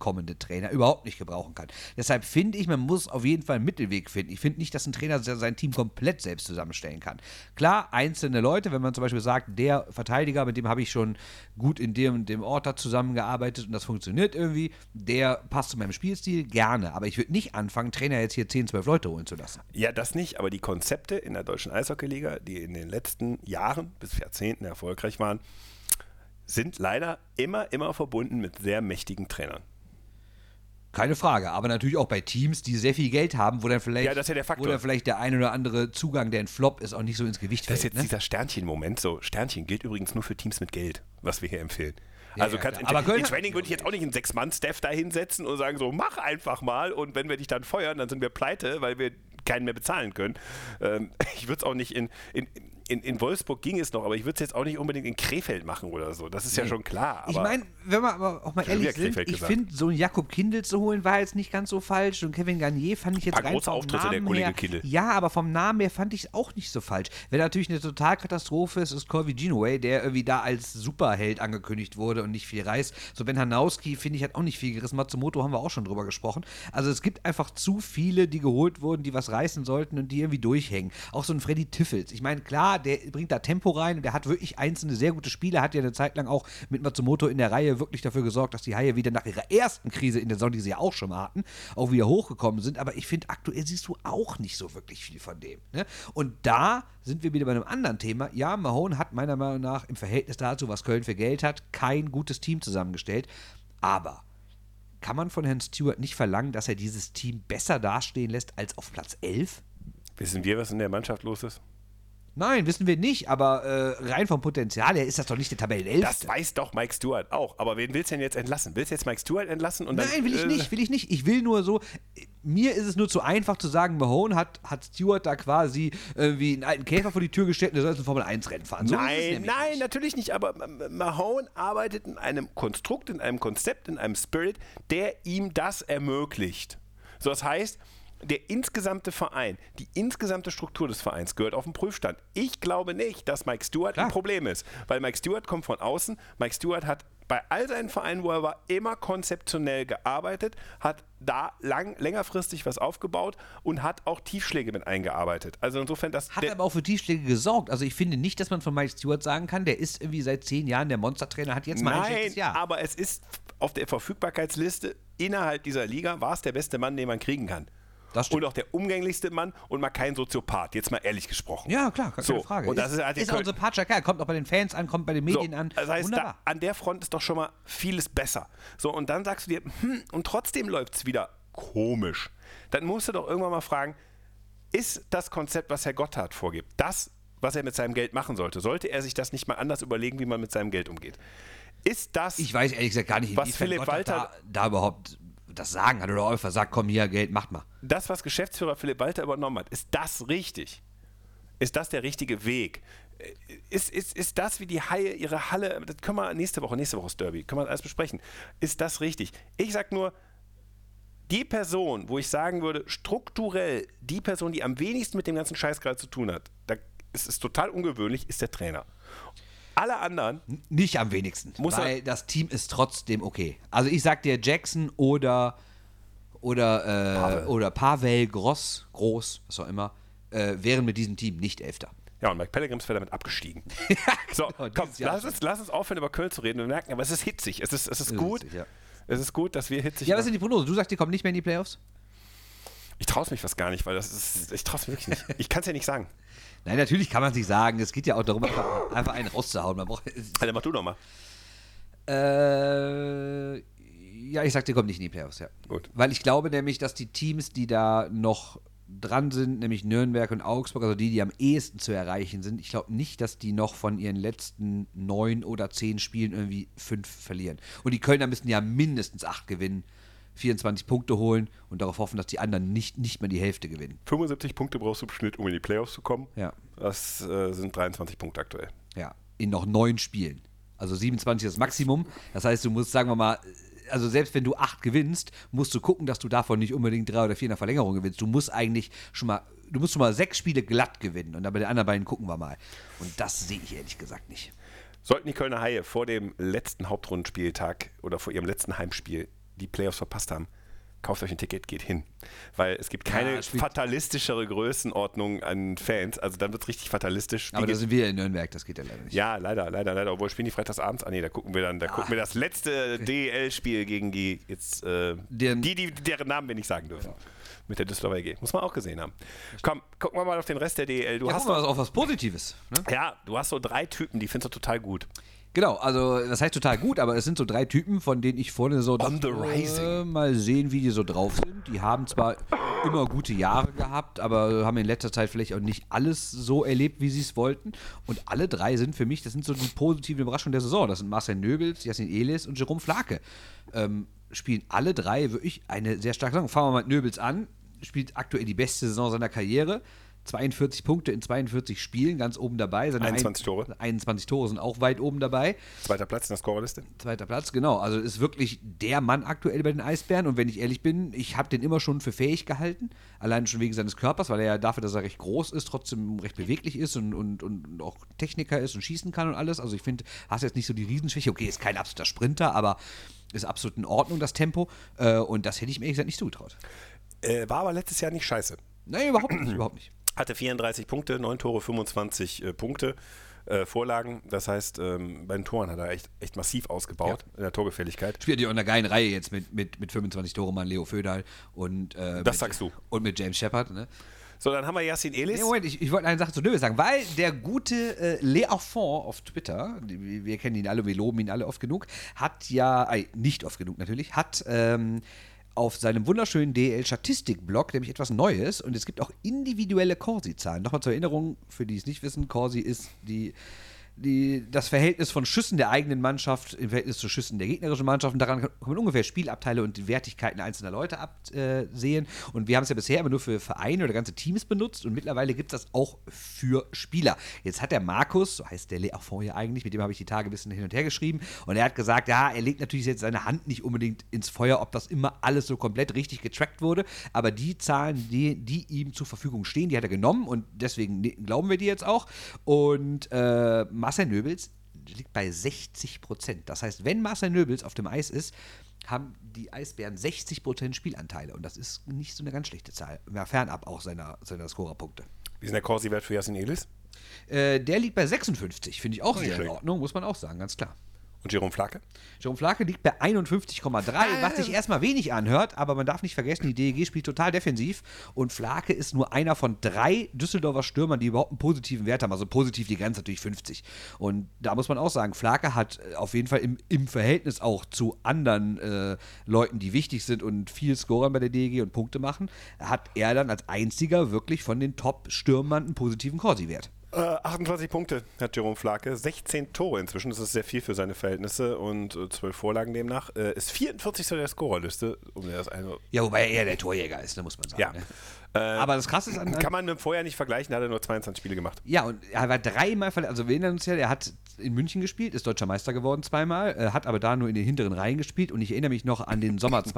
Speaker 2: kommende Trainer überhaupt nicht gebrauchen kann. Deshalb finde ich, man muss auf jeden Fall einen Mittelweg finden. Ich finde nicht, dass ein Trainer sein Team komplett selbst zusammenstellen kann. Klar, einzelne Leute, wenn man zum Beispiel sagt, der Verteidiger, mit dem habe ich schon gut in dem, dem Ort da zusammengearbeitet und das funktioniert irgendwie, der passt zu meinem Spielstil, gerne. Aber ich würde nicht anfangen, Trainer jetzt hier 10, 12 Leute holen zu lassen.
Speaker 1: Ja, das nicht, aber die Konzepte in der deutschen Eishockeyliga, die in den letzten Jahren bis Jahrzehnten erfolgreich waren, sind leider immer, immer verbunden mit sehr mächtigen Trainern.
Speaker 2: Keine Frage, aber natürlich auch bei Teams, die sehr viel Geld haben, wo dann vielleicht,
Speaker 1: Ja, ja der Faktor.
Speaker 2: Wo dann vielleicht der ein oder andere Zugang, der ein Flop ist, auch nicht so ins Gewicht
Speaker 1: Das ist
Speaker 2: fällt.
Speaker 1: jetzt
Speaker 2: Ne?
Speaker 1: dieser Sternchen-Moment. So, Sternchen gilt übrigens nur für Teams mit Geld, was wir hier empfehlen.
Speaker 2: Ja,
Speaker 1: also
Speaker 2: ja,
Speaker 1: kannst, in,
Speaker 2: Aber
Speaker 1: in Training würde ich jetzt auch nicht einen Sechs-Mann-Staff da hinsetzen und sagen so, mach einfach mal und wenn wir dich dann feuern, dann sind wir pleite, weil wir keinen mehr bezahlen können. Ähm, ich würde es auch nicht in, in, in, in Wolfsburg ging es noch, aber ich würde es jetzt auch nicht unbedingt in Krefeld machen oder so. Das ist ja schon klar.
Speaker 2: Ich meine, wenn wir aber auch mal ehrlich sind,
Speaker 1: Krefeld
Speaker 2: ich finde, so einen Jakob Kindl zu holen war jetzt nicht ganz so falsch und Kevin Garnier fand ich jetzt
Speaker 1: Paar
Speaker 2: rein
Speaker 1: große Auftritte, der
Speaker 2: Namen
Speaker 1: Kollege
Speaker 2: her,
Speaker 1: Kindl.
Speaker 2: Ja, aber vom Namen her fand ich es auch nicht so falsch. Wer natürlich eine Totalkatastrophe ist, ist Corby Ginoway, der irgendwie da als Superheld angekündigt wurde und nicht viel reißt. So Ben Hanowski, finde ich, hat auch nicht viel gerissen. Matsumoto haben wir auch schon drüber gesprochen. Also es gibt einfach zu viele, die geholt wurden, die was reißen sollten und die irgendwie durchhängen. Auch so ein Freddy Tiffels. Ich meine, klar, der bringt da Tempo rein und der hat wirklich einzelne sehr gute Spiele, hat ja eine Zeit lang auch mit Matsumoto in der Reihe wirklich dafür gesorgt, dass die Haie wieder nach ihrer ersten Krise in der Saison, die sie ja auch schon mal hatten, auch wieder hochgekommen sind. Aber ich finde, aktuell siehst du auch nicht so wirklich viel von dem. Ne? Und da sind wir wieder bei einem anderen Thema. Ja, Mahone hat meiner Meinung nach im Verhältnis dazu, was Köln für Geld hat, kein gutes Team zusammengestellt. Aber kann man von Herrn Stewart nicht verlangen, dass er dieses Team besser dastehen lässt als auf Platz 11?
Speaker 1: Wissen wir, was in der Mannschaft los ist?
Speaker 2: Nein, wissen wir nicht, aber äh, rein vom Potenzial her ist das doch nicht der Tabellenelfte.
Speaker 1: Das weiß doch Mike Stewart auch. Aber wen willst du denn jetzt entlassen? Willst du jetzt Mike Stewart entlassen? Und dann,
Speaker 2: Nein, will ich
Speaker 1: äh,
Speaker 2: nicht, will ich nicht. Ich will nur so, mir ist es nur zu einfach zu sagen, Mahone hat, hat Stewart da quasi irgendwie einen alten Käfer vor die Tür gestellt und er soll jetzt ein Formel-1-Rennen fahren. So
Speaker 1: nein, nein,
Speaker 2: nicht.
Speaker 1: natürlich nicht. Aber M- Mahone arbeitet in einem Konstrukt, in einem Konzept, in einem Spirit, der ihm das ermöglicht. So, das heißt, der insgesamte Verein, die insgesamte Struktur des Vereins gehört auf den Prüfstand. Ich glaube nicht, dass Mike Stewart
Speaker 2: Klar.
Speaker 1: ein Problem ist, weil Mike Stewart kommt von außen. Mike Stewart hat bei all seinen Vereinen, wo er war, immer konzeptionell gearbeitet, hat da lang, längerfristig was aufgebaut und hat auch Tiefschläge mit eingearbeitet. Also insofern, das
Speaker 2: Hat aber auch für Tiefschläge gesorgt. Also ich finde nicht, dass man von Mike Stewart sagen kann, der ist irgendwie seit zehn Jahren der Monstertrainer, hat jetzt mal ein
Speaker 1: Nein,
Speaker 2: schlechtes Jahr.
Speaker 1: aber es ist auf der Verfügbarkeitsliste innerhalb dieser Liga war es der beste Mann, den man kriegen kann.
Speaker 2: Das.
Speaker 1: Und auch der umgänglichste Mann und mal kein Soziopath, jetzt mal ehrlich gesprochen.
Speaker 2: ja, klar, keine
Speaker 1: So,
Speaker 2: Frage.
Speaker 1: und das ist halt
Speaker 2: ist
Speaker 1: der
Speaker 2: auch ein sympathischer Kerl, kommt auch bei den Fans an, kommt bei den
Speaker 1: So,
Speaker 2: Medien an.
Speaker 1: das heißt, da, an der Front ist doch schon mal vieles besser. So, und dann sagst du dir, hm, und trotzdem läuft es wieder komisch. Dann musst du doch irgendwann mal fragen, ist das Konzept, was Herr Gotthard vorgibt, das, was er mit seinem Geld machen sollte, sollte er sich das nicht mal anders überlegen, wie man mit seinem Geld umgeht? Ist das
Speaker 2: Ich weiß ehrlich gesagt gar nicht,
Speaker 1: Was Philipp Walter-
Speaker 2: da, da überhaupt das Sagen hat oder einfach sagt, komm hier, Geld, macht mal.
Speaker 1: das, was Geschäftsführer Philipp Walter übernommen hat, ist das richtig? Ist das der richtige Weg? Ist, ist, ist das, wie die Haie ihre Halle, das können wir nächste Woche, nächste Woche ist Derby, können wir alles besprechen. Ist das richtig? Ich sag nur, die Person, wo ich sagen würde, strukturell die Person, die am wenigsten mit dem ganzen Scheiß gerade zu tun hat, da ist es total ungewöhnlich, ist der Trainer. Alle anderen,
Speaker 2: Nicht am wenigsten.
Speaker 1: Muss er-
Speaker 2: weil das Team ist trotzdem okay. Also ich sag dir Jackson oder oder äh,
Speaker 1: Pavel.
Speaker 2: oder Pavel Gross, Groß, was auch immer, äh, wären mit diesem Team nicht Elfter.
Speaker 1: ja, und Mike Pellegrims wäre damit abgestiegen. so,
Speaker 2: genau,
Speaker 1: komm, lass uns, lass uns aufhören, über Köln zu reden. Wir merken, aber es ist hitzig. Es ist, es ist gut.
Speaker 2: hitzig, ja.
Speaker 1: Es ist gut, dass wir hitzig
Speaker 2: Ja, was sind die Prognosen? Du sagst, die kommen nicht mehr in die Playoffs?
Speaker 1: Ich traue es mich fast gar nicht, weil das ist. Ich traue es wirklich nicht. Ich kann es ja nicht sagen.
Speaker 2: Nein, natürlich kann man es nicht sagen. Es geht ja auch darum, einfach, einfach einen rauszuhauen. Man braucht,
Speaker 1: Alter, mach du doch mal.
Speaker 2: äh, ja, ich sag, die kommen nicht in die Playoffs, ja.
Speaker 1: Gut.
Speaker 2: Weil ich glaube nämlich, dass die Teams, die da noch dran sind, nämlich Nürnberg und Augsburg, also die, die am ehesten zu erreichen sind, ich glaube nicht, dass die noch von ihren letzten neun oder zehn Spielen irgendwie fünf verlieren. Und die Kölner müssen ja mindestens acht gewinnen, 24 Punkte holen und darauf hoffen, dass die anderen nicht, nicht mehr die Hälfte gewinnen.
Speaker 1: 75 Punkte brauchst du im Schnitt, um in die Playoffs zu kommen.
Speaker 2: Ja.
Speaker 1: Das äh, sind 23 Punkte aktuell.
Speaker 2: Ja, in noch neun Spielen. Also 27 ist das Maximum. Das heißt, du musst, sagen wir mal, also selbst wenn du acht gewinnst, musst du gucken, dass du davon nicht unbedingt drei oder vier in der Verlängerung gewinnst. Du musst eigentlich schon mal, du musst schon mal sechs Spiele glatt gewinnen und dann bei den anderen beiden gucken wir mal. Und das sehe ich ehrlich gesagt nicht.
Speaker 1: Sollten die Kölner Haie vor dem letzten Hauptrundenspieltag oder vor ihrem letzten Heimspiel die Playoffs verpasst haben, kauft euch ein Ticket, geht hin. Weil es gibt keine
Speaker 2: Ja,
Speaker 1: fatalistischere Größenordnung an Fans. Also dann wird es richtig fatalistisch.
Speaker 2: Aber
Speaker 1: Wie
Speaker 2: da sind wir in Nürnberg, das geht ja leider nicht.
Speaker 1: ja, leider, leider, leider. Obwohl spielen die freitags abends. Ah nee, da gucken wir dann, da gucken wir das letzte DEL-Spiel gegen die jetzt äh,
Speaker 2: Den-
Speaker 1: die, die, deren Namen wir nicht sagen dürfen. Mit der Düsseldorfer EG. Muss man auch gesehen haben. Komm, gucken wir mal auf den Rest der DEL. Du
Speaker 2: Ja,
Speaker 1: hast
Speaker 2: mal auf was Positives. Ne?
Speaker 1: ja, du hast so drei Typen, die findest du total gut.
Speaker 2: Genau, also das heißt total gut, aber es sind so drei Typen, von denen ich vorne so
Speaker 1: On the
Speaker 2: dachte,
Speaker 1: rising.
Speaker 2: Äh, mal sehen, wie die so drauf sind. Die haben zwar immer gute Jahre gehabt, aber haben in letzter Zeit vielleicht auch nicht alles so erlebt, wie sie es wollten. Und alle drei sind für mich, das sind so die positiven Überraschungen der Saison. Das sind Marcel Nöbels, Jasmin Elis und Jerome Flake. Ähm, spielen alle drei wirklich eine sehr starke Saison. Fangen wir mal mit Nöbels an. Spielt aktuell die beste Saison seiner Karriere. 42 Punkte in 42 Spielen, ganz oben dabei. Seine
Speaker 1: 21 Tore.
Speaker 2: 21 Tore sind auch weit oben dabei.
Speaker 1: Zweiter Platz in der Scorerliste.
Speaker 2: Zweiter Platz, genau. Also ist wirklich der Mann aktuell bei den Eisbären. Und wenn ich ehrlich bin, ich habe den immer schon für fähig gehalten. Allein schon wegen seines Körpers, weil er ja dafür, dass er recht groß ist, trotzdem recht beweglich ist und, und, und auch Techniker ist und schießen kann und alles. Also ich finde, hast jetzt nicht so die Riesenschwäche. Okay, ist kein absoluter Sprinter, aber ist absolut in Ordnung, das Tempo. Äh, Und das hätte ich mir ehrlich gesagt nicht zugetraut.
Speaker 1: Äh, war aber letztes Jahr nicht scheiße.
Speaker 2: Nein, überhaupt nicht, überhaupt nicht.
Speaker 1: Hatte 34 Punkte, 9 Tore, 25 äh, Punkte. Äh, Vorlagen, das heißt, ähm, bei den Toren hat er echt, echt massiv ausgebaut in der Torgefälligkeit.
Speaker 2: Spielt ja auch in einer geilen Reihe jetzt mit, mit, mit 25 Tore Mann Leo Föderl und äh,
Speaker 1: Das
Speaker 2: mit,
Speaker 1: sagst du.
Speaker 2: Und mit James Shepard, ne?
Speaker 1: So, dann haben wir Yassin Elis.
Speaker 2: Nee, Moment, ich, ich wollte eine Sache zu Löwe sagen, weil der gute äh, Leafond auf Twitter, wir kennen ihn alle, wir loben ihn alle oft genug, hat ja, äh, nicht oft genug natürlich, hat ähm, auf seinem wunderschönen DL-Statistik-Blog nämlich etwas Neues und es gibt auch individuelle Corsi-Zahlen. Nochmal zur Erinnerung, für die es nicht wissen, Corsi ist die die, das Verhältnis von Schüssen der eigenen Mannschaft im Verhältnis zu Schüssen der gegnerischen Mannschaft. Und daran kann man ungefähr Spielabteile und die Wertigkeiten einzelner Leute absehen. Und wir haben es ja bisher immer nur für Vereine oder ganze Teams benutzt und mittlerweile gibt es das auch für Spieler. Jetzt hat der Markus, so heißt der Leafond ja eigentlich, mit dem habe ich die Tage ein bisschen hin und her geschrieben, und er hat gesagt, ja, er legt natürlich jetzt seine Hand nicht unbedingt ins Feuer, ob das immer alles so komplett richtig getrackt wurde, aber die Zahlen, die, die ihm zur Verfügung stehen, die hat er genommen und deswegen glauben wir die jetzt auch. Und äh, Marcel Nöbels liegt bei 60 Prozent. Das heißt, wenn Marcel Nöbels auf dem Eis ist, haben die Eisbären 60 Prozent Spielanteile und das ist nicht so eine ganz schlechte Zahl, ja, fernab auch seiner, seiner Scorerpunkte.
Speaker 1: Wie ist denn der Corsi-Wert für Yassin Elis?
Speaker 2: Äh, der liegt bei 56, finde ich auch sehr in. Ordnung, muss man auch sagen, ganz klar.
Speaker 1: Und Jerome Flake?
Speaker 2: Jerome Flake liegt bei 51,3, was sich erstmal wenig anhört, aber man darf nicht vergessen, die DEG spielt total defensiv und Flake ist nur einer von drei Düsseldorfer Stürmern, die überhaupt einen positiven Wert haben. Also positiv die Grenze natürlich 50. Und da muss man auch sagen, Flake hat äh, auf jeden Fall im, im Verhältnis auch zu anderen äh, Leuten, die wichtig sind und viel scoren bei der DEG und Punkte machen, hat er dann als einziger wirklich von den Top-Stürmern einen positiven Corsi-Wert.
Speaker 1: Äh, 28 Punkte hat Jerome Flake, 16 Tore inzwischen, das ist sehr viel für seine Verhältnisse und äh, 12 Vorlagen demnach. Äh, ist 44. der Scorerliste, um das eine.
Speaker 2: Ja, wobei er eher der Torjäger ist, ne, muss man sagen.
Speaker 1: Ja.
Speaker 2: Ne?
Speaker 1: Äh,
Speaker 2: Aber das Krasse ist an, an
Speaker 1: kann man vorher nicht vergleichen, da hat er nur 22 Spiele gemacht.
Speaker 2: Ja, und er war dreimal verletzt. Also wir erinnern uns ja, er hat in München gespielt, ist deutscher Meister geworden zweimal, äh, hat aber da nur in den hinteren Reihen gespielt. Und ich erinnere mich noch an den Sommer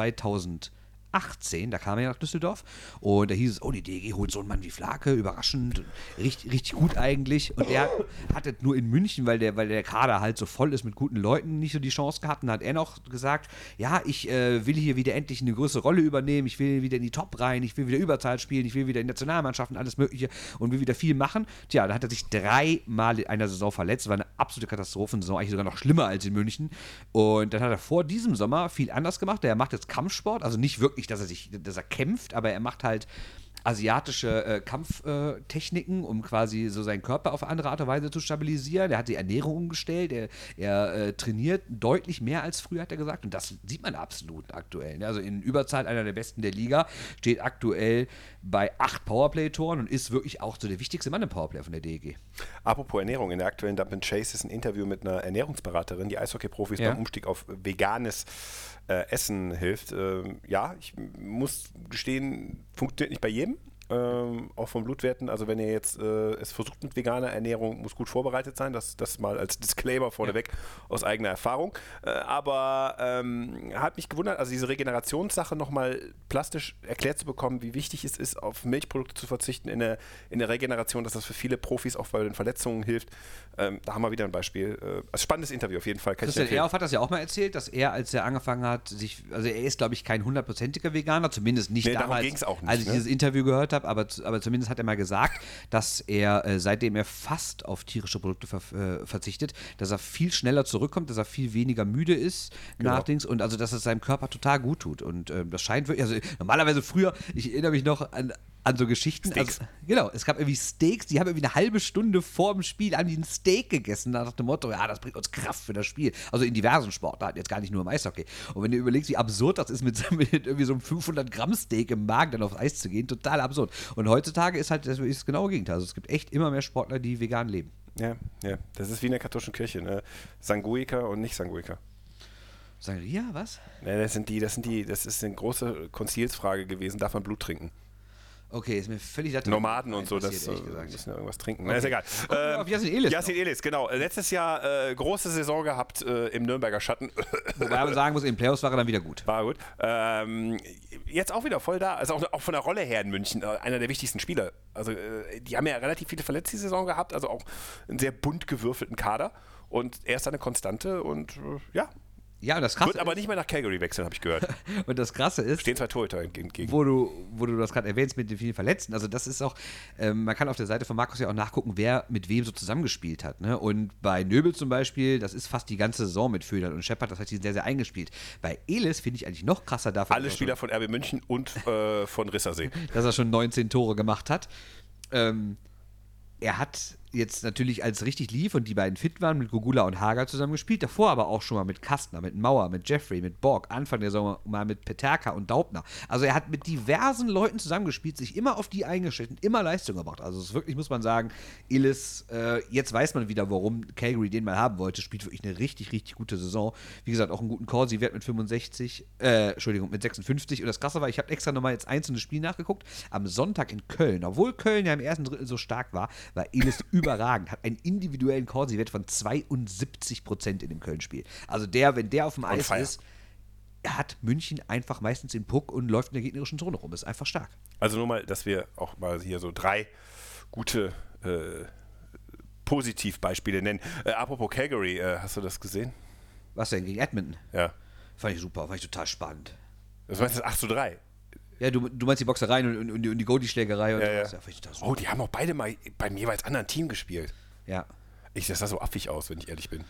Speaker 2: 2018, da kam er ja nach Düsseldorf. Und da hieß es, oh, die DG holt so einen Mann wie Flake, überraschend, richtig, richtig gut eigentlich. Und der hatte nur in München, weil der, weil der Kader halt so voll ist mit guten Leuten, nicht so die Chance gehabt. Und dann hat er noch gesagt, ja, ich äh, will hier wieder endlich eine größere Rolle übernehmen, ich will wieder in die Top rein, ich will wieder Überzahl spielen, ich will wieder in Nationalmannschaften, alles Mögliche und will wieder viel machen. Tja, da hat er sich dreimal in einer Saison verletzt, war eine absolute Katastrophensaison, eigentlich sogar noch schlimmer als in München. Und dann hat er vor diesem Sommer viel anders gemacht. Er macht jetzt Kampfsport, also nicht wirklich, dass er sich, dass er kämpft, aber er macht halt asiatische äh, Kampftechniken, um quasi so seinen Körper auf andere Art und Weise zu stabilisieren. Er hat die Ernährung umgestellt, er, er äh, trainiert deutlich mehr als früher, hat er gesagt. Und das sieht man absolut aktuell. ne? Also in Überzahl einer der besten der Liga, steht aktuell bei acht Powerplay-Toren und ist wirklich auch so der wichtigste Mann im Powerplay von der DEG.
Speaker 1: Apropos Ernährung, in der aktuellen Dump Chase ist ein Interview mit einer Ernährungsberaterin, die Eishockey-Profis
Speaker 2: Ja.
Speaker 1: beim Umstieg auf veganes äh, Essen hilft. Ähm, ja, ich muss gestehen, funktioniert nicht bei jedem. Ähm, auch von Blutwerten. Also wenn ihr jetzt äh, es versucht mit veganer Ernährung, muss gut vorbereitet sein. Das, das mal als Disclaimer vorneweg aus eigener Erfahrung. Äh, aber ähm, hat mich gewundert, also diese Regenerationssache nochmal plastisch erklärt zu bekommen, wie wichtig es ist, auf Milchprodukte zu verzichten in der, in der Regeneration, dass das für viele Profis auch bei den Verletzungen hilft. Ähm, da haben wir wieder ein Beispiel. Äh, also spannendes Interview auf jeden Fall. Kann
Speaker 2: Christian. Ehrhoff hat das ja auch mal erzählt, dass er, als er angefangen hat, sich, also er ist, glaube ich, kein hundertprozentiger Veganer, zumindest nicht
Speaker 1: Nee, darum
Speaker 2: damals,
Speaker 1: ging's auch nicht,
Speaker 2: als ich
Speaker 1: ne?
Speaker 2: dieses Interview gehört habe, aber, aber zumindest hat er mal gesagt, dass er, äh, seitdem er fast auf tierische Produkte ver äh, verzichtet, dass er viel schneller zurückkommt, dass er viel weniger müde ist
Speaker 1: Genau.
Speaker 2: nach Dings und also, dass es seinem Körper total gut tut. Und ähm, das scheint wirklich, also normalerweise früher, ich erinnere mich noch an, an so Geschichten.
Speaker 1: Steaks.
Speaker 2: Also, genau, es gab irgendwie Steaks, die haben irgendwie eine halbe Stunde vor dem Spiel haben die ein Steak gegessen, nach dem Motto, ja, das bringt uns Kraft für das Spiel. Also in diversen Sportarten, jetzt gar nicht nur im Eishockey. Und wenn du überlegst, wie absurd das ist, mit, so- mit irgendwie so einem 500 Gramm Steak im Magen dann aufs Eis zu gehen, total absurd. Und heutzutage ist halt das, ist das genaue Gegenteil. Also es gibt echt immer mehr Sportler, die vegan leben.
Speaker 1: Ja, ja. Das ist wie in der katholischen Kirche. Ne? Sanguika und nicht Sanguika.
Speaker 2: Sangria, was?
Speaker 1: Ne, das sind die, das sind die, das ist eine große Konzilsfrage gewesen. Darf man Blut trinken?
Speaker 2: Okay, ist mir völlig das
Speaker 1: Nomaden und so, das äh, müssen ja irgendwas trinken. Na, ist egal.
Speaker 2: Wir auf Yassin Elis
Speaker 1: Yassin Elis, genau. Äh, Letztes Jahr äh, große Saison gehabt äh, im Nürnberger Schatten.
Speaker 2: Wobei man sagen muss, in den Playoffs war er dann wieder gut.
Speaker 1: War gut. Ähm, jetzt auch wieder voll da. Also auch, auch von der Rolle her in München äh, einer der wichtigsten Spieler. Also äh, die haben ja relativ viele Verletzte Saison gehabt, also auch einen sehr bunt gewürfelten Kader. Und er ist eine Konstante und äh, ja,
Speaker 2: Ja, und das Krasse
Speaker 1: wird aber nicht mehr nach Calgary wechseln, habe ich gehört.
Speaker 2: und das Krasse ist,
Speaker 1: Stehen zwei Torhüter entgegen.
Speaker 2: wo du, wo du das gerade erwähnst mit den vielen Verletzten. Also das ist auch, ähm, man kann auf der Seite von Markus ja auch nachgucken, wer mit wem so zusammengespielt hat. Ne? Und bei Nöbel zum Beispiel, das ist fast die ganze Saison mit Födern und Shepard, das heißt, die sind sehr, sehr eingespielt. Bei Elis finde ich eigentlich noch krasser davon,
Speaker 1: Alle
Speaker 2: er
Speaker 1: Spieler von RB München und äh, von Rissersee.
Speaker 2: schon, dass er schon 19 Tore gemacht hat. Ähm, er hat jetzt natürlich, als richtig lief und die beiden fit waren, mit Gugula und Hager zusammen gespielt. Davor aber auch schon mal mit Kastner, mit Mauer, mit Jeffrey, mit Borg, Anfang der Saison mal mit Peterka und Daubner. Also er hat mit diversen Leuten zusammengespielt, sich immer auf die eingestellt und immer Leistung gebracht. Also es ist wirklich, muss man sagen, Illis, äh, jetzt weiß man wieder, warum Calgary den mal haben wollte, spielt wirklich eine richtig, richtig gute Saison. Wie gesagt, auch einen guten Corsi-Wert mit 65, äh, Entschuldigung, mit 56. Und das Krasse war, ich habe extra nochmal jetzt einzelne Spiele nachgeguckt. Am Sonntag in Köln, obwohl Köln ja im ersten Drittel so stark war, war Illis überragend, hat einen individuellen Corsi-Wert von 72 Prozent in dem Köln-Spiel. Also der, wenn der auf dem Eis ist, hat München einfach meistens den Puck und läuft in der gegnerischen Zone rum. Ist einfach stark.
Speaker 1: Also nur mal, dass wir auch mal hier so drei gute äh, Positivbeispiele nennen. Äh, apropos Calgary, äh, hast du das gesehen?
Speaker 2: Was denn gegen Edmonton?
Speaker 1: Ja.
Speaker 2: Fand ich super, fand ich total spannend.
Speaker 1: Das meinst du 8 zu 3?
Speaker 2: Ja, du, du meinst die Boxereien und, und, und die Goldie-Schlägerei und
Speaker 1: Ja, ja. Oh, die haben auch beide mal beim jeweils anderen Team gespielt.
Speaker 2: Ja.
Speaker 1: Ich, das sah so affig aus, wenn ich ehrlich bin.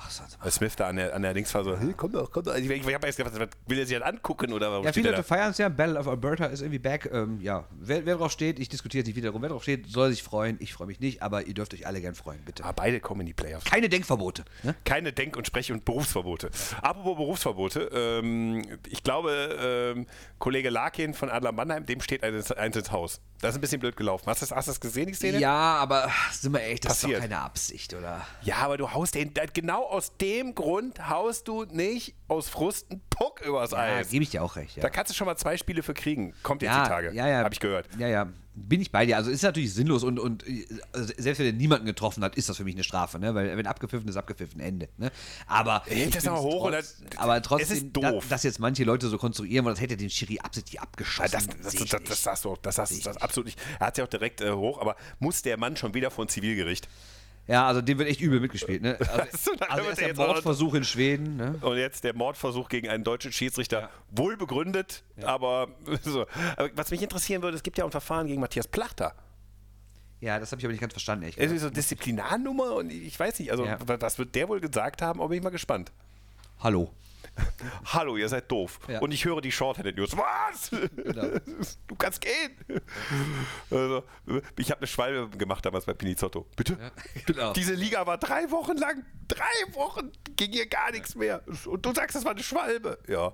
Speaker 2: Ach,
Speaker 1: Smith da an der, an der Links war so, hey, komm doch, komm doch. Ich, ich, ich habe erst gedacht, was will er sich halt angucken oder warum
Speaker 2: Ja, viele Leute feiern es ja. Battle of Alberta ist irgendwie back. Ähm, ja, wer, wer drauf steht, ich diskutiere jetzt nicht wiederum. Wer drauf steht, soll sich freuen. Ich freue mich nicht, aber ihr dürft euch alle gern freuen, bitte.
Speaker 1: Ah, beide kommen in die Playoffs.
Speaker 2: Keine Denkverbote. Ne?
Speaker 1: Keine Denk- und Sprech- und Berufsverbote. Apropos Berufsverbote, ähm, ich glaube, ähm, Kollege Larkin von Adler Mannheim, dem steht eins, eins ins Haus. Das ist ein bisschen blöd gelaufen. Hast du das, hast das gesehen, die Szene?
Speaker 2: Ja, aber sind wir echt, das ist
Speaker 1: Passiert.
Speaker 2: doch keine Absicht, oder?
Speaker 1: Ja, aber du haust den, genau aus dem Grund haust du nicht aus Frust einen Puck übers
Speaker 2: Ja,
Speaker 1: Eis.
Speaker 2: gebe ich dir auch recht. Ja.
Speaker 1: Da kannst du schon mal zwei Spiele für kriegen. Kommt jetzt
Speaker 2: ja,
Speaker 1: die Tage.
Speaker 2: Ja, ja.
Speaker 1: Hab ich gehört.
Speaker 2: Ja, ja. Bin ich bei dir. Also ist natürlich sinnlos und, und äh, also selbst wenn er niemanden getroffen hat, ist das für mich eine Strafe, ne? Weil wenn abgepfiffen ist, abgepfiffen, Ende. Ne? Aber
Speaker 1: Er hebt das
Speaker 2: find's
Speaker 1: noch hoch
Speaker 2: trotz,
Speaker 1: das-
Speaker 2: aber trotzdem,
Speaker 1: ist doof.
Speaker 2: da- dass jetzt manche Leute so konstruieren, wollen, das hätte den Schiri absichtlich abgeschossen.
Speaker 1: das, das, das, das, das sagst du auch, das du
Speaker 2: ich
Speaker 1: das
Speaker 2: nicht.
Speaker 1: absolut nicht. Er hat ja auch direkt äh, hoch, aber muss der Mann schon wieder vor ein Zivilgericht?
Speaker 2: Ja, also dem wird echt übel mitgespielt. Ne? Also, also erst
Speaker 1: er
Speaker 2: der Mordversuch in Schweden. Ne?
Speaker 1: Und jetzt der Mordversuch gegen einen deutschen Schiedsrichter. Wohl begründet, aber so. Aber was mich interessieren würde, es gibt ja auch ein Verfahren gegen Matthias Plachter.
Speaker 2: Ja, das habe ich aber nicht ganz verstanden, ehrlich
Speaker 1: Es ist so Disziplinarnummer und ich weiß nicht, also
Speaker 2: Ja.
Speaker 1: was wird der wohl gesagt haben, aber bin ich mal gespannt.
Speaker 2: Hallo.
Speaker 1: Hallo, ihr seid doof.
Speaker 2: Ja.
Speaker 1: Und ich höre die Shorthanded News. Was? Du kannst gehen. Also, ich habe eine Schwalbe gemacht damals bei Pinizotto. Bitte?
Speaker 2: genau.
Speaker 1: Diese Liga war drei Wochen lang. Drei Wochen ging hier gar nichts mehr. Und du sagst, das war eine Schwalbe. Ja.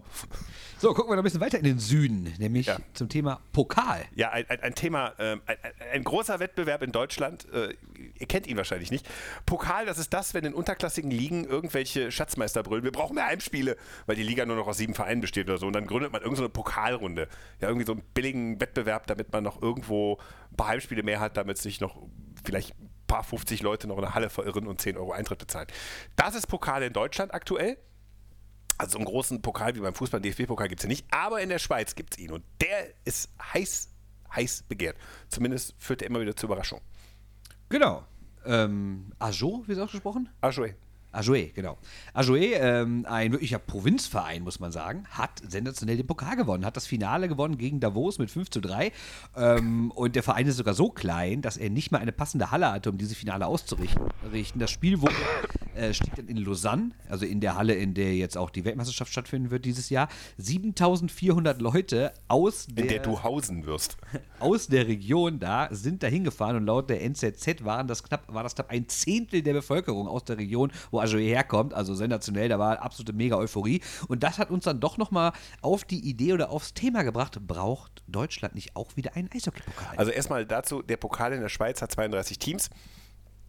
Speaker 2: So, gucken wir noch ein bisschen weiter in den Süden, nämlich
Speaker 1: Ja.
Speaker 2: zum Thema Pokal.
Speaker 1: Ja, ein, ein, ein Thema, ähm, ein, ein- großer Wettbewerb in Deutschland. Äh, ihr kennt ihn wahrscheinlich nicht. Pokal, das ist das, wenn in unterklassigen Ligen irgendwelche Schatzmeister brüllen. Wir brauchen mehr Heimspiele, weil die Liga nur noch aus sieben Vereinen besteht oder so. Und dann gründet man irgendeine so Pokalrunde. Ja, irgendwie so einen billigen Wettbewerb, damit man noch irgendwo ein paar Heimspiele mehr hat, damit sich noch vielleicht paar 50 Leute noch in der Halle verirren und 10 Euro Eintritt bezahlen. Das ist Pokal in Deutschland aktuell. Also so einen großen Pokal wie beim Fußball, DFB-Pokal gibt es ja nicht, aber in der Schweiz gibt es ihn und der ist heiß, heiß begehrt. Zumindest führt er immer wieder zur Überraschung.
Speaker 2: Genau. Ähm, Ajo, wie ist ausgesprochen?
Speaker 1: Ajoe.
Speaker 2: Ajoe, genau. Ajoe, ähm, ein wirklicher Provinzverein, muss man sagen, hat sensationell den Pokal gewonnen, hat das Finale gewonnen gegen Davos mit 5 zu 3. Ähm, und der Verein ist sogar so klein, dass er nicht mal eine passende Halle hatte, um dieses Finale auszurichten. Das Spiel wurde, äh, steht dann in Lausanne, also in der Halle, in der jetzt auch die Weltmeisterschaft stattfinden wird dieses Jahr. 7400 Leute aus der,
Speaker 1: In der du hausen wirst.
Speaker 2: aus der Region da sind da hingefahren und laut der NZZ waren das knapp, war das knapp ein Zehntel der Bevölkerung aus der Region, wo Ajoe herkommt. Also sensationell, da war absolute mega Euphorie. Und das hat uns dann doch nochmal auf die Idee oder aufs Thema gebracht, braucht Deutschland nicht auch wieder einen Eishockey-Pokal?
Speaker 1: Also erstmal dazu, der Pokal in der Schweiz hat 32 Teams.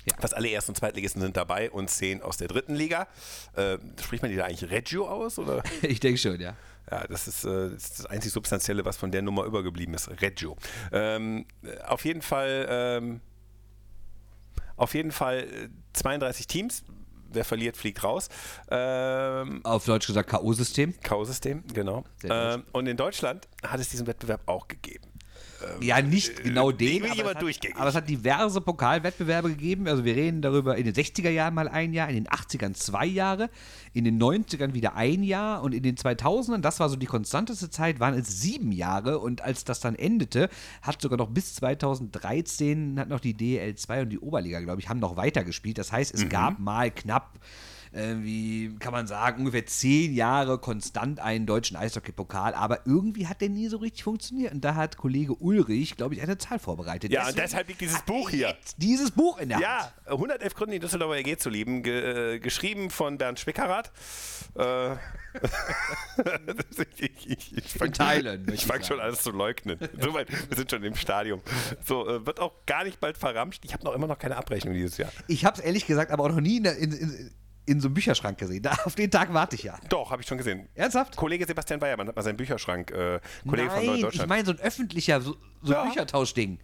Speaker 2: Ja.
Speaker 1: Fast alle Erst- und Zweitligisten sind dabei und zehn aus der dritten Liga. Äh, spricht man die da eigentlich Reggio aus? Oder?
Speaker 2: ich denke schon, ja.
Speaker 1: Ja, das ist, äh, das ist das einzig Substanzielle, was von der Nummer übergeblieben ist. Reggio. Ähm, äh, auf jeden Fall, ähm, auf jeden Fall äh, 32 Teams. Wer verliert, fliegt raus. Ähm,
Speaker 2: Auf Deutsch gesagt K.O.-System.
Speaker 1: K.O.-System, genau. Ähm, und in Deutschland hat es diesen Wettbewerb auch gegeben.
Speaker 2: Ja, nicht genau
Speaker 1: den
Speaker 2: aber, es hat, aber es hat diverse Pokalwettbewerbe gegeben. Also wir reden darüber in den 60er Jahren mal ein Jahr, in den 80ern zwei Jahre, in den 90ern wieder ein Jahr und in den 2000ern, das war so die konstanteste Zeit, waren es sieben Jahre und als das dann endete, hat sogar noch bis 2013 hat noch die DL2 und die Oberliga, glaube ich, haben noch weitergespielt. Das heißt, es
Speaker 1: Mhm.
Speaker 2: gab mal knapp äh, wie kann man sagen, ungefähr zehn Jahre konstant einen deutschen Eishockey-Pokal, aber irgendwie hat der nie so richtig funktioniert. Und da hat Kollege Ulrich, glaube ich, eine Zahl vorbereitet.
Speaker 1: Ja, und deshalb liegt dieses Buch
Speaker 2: er
Speaker 1: hier.
Speaker 2: Dieses Buch in der Hand.
Speaker 1: Ja, 111 Gründe, die Düsseldorfer EG zu lieben. Ge äh, geschrieben von Bernd Schwickerath. Äh, ich ich, ich fang, fange schon
Speaker 2: sagen.
Speaker 1: alles zu leugnen. Soweit, wir sind schon im Stadium. So, äh, wird auch gar nicht bald verramscht. Ich habe noch immer noch keine Abrechnung dieses Jahr.
Speaker 2: Ich habe es ehrlich gesagt aber auch noch nie in, der- in, in, in so einem Bücherschrank gesehen. Da, auf den Tag warte ich ja.
Speaker 1: Doch, habe ich schon gesehen.
Speaker 2: Ernsthaft?
Speaker 1: Kollege Sebastian Weiermann hat mal seinen Bücherschrank, äh, Kollege von
Speaker 2: Nein, ich
Speaker 1: Deutschland.
Speaker 2: meine so ein öffentlicher, so, so
Speaker 1: Ja.
Speaker 2: Büchertauschding.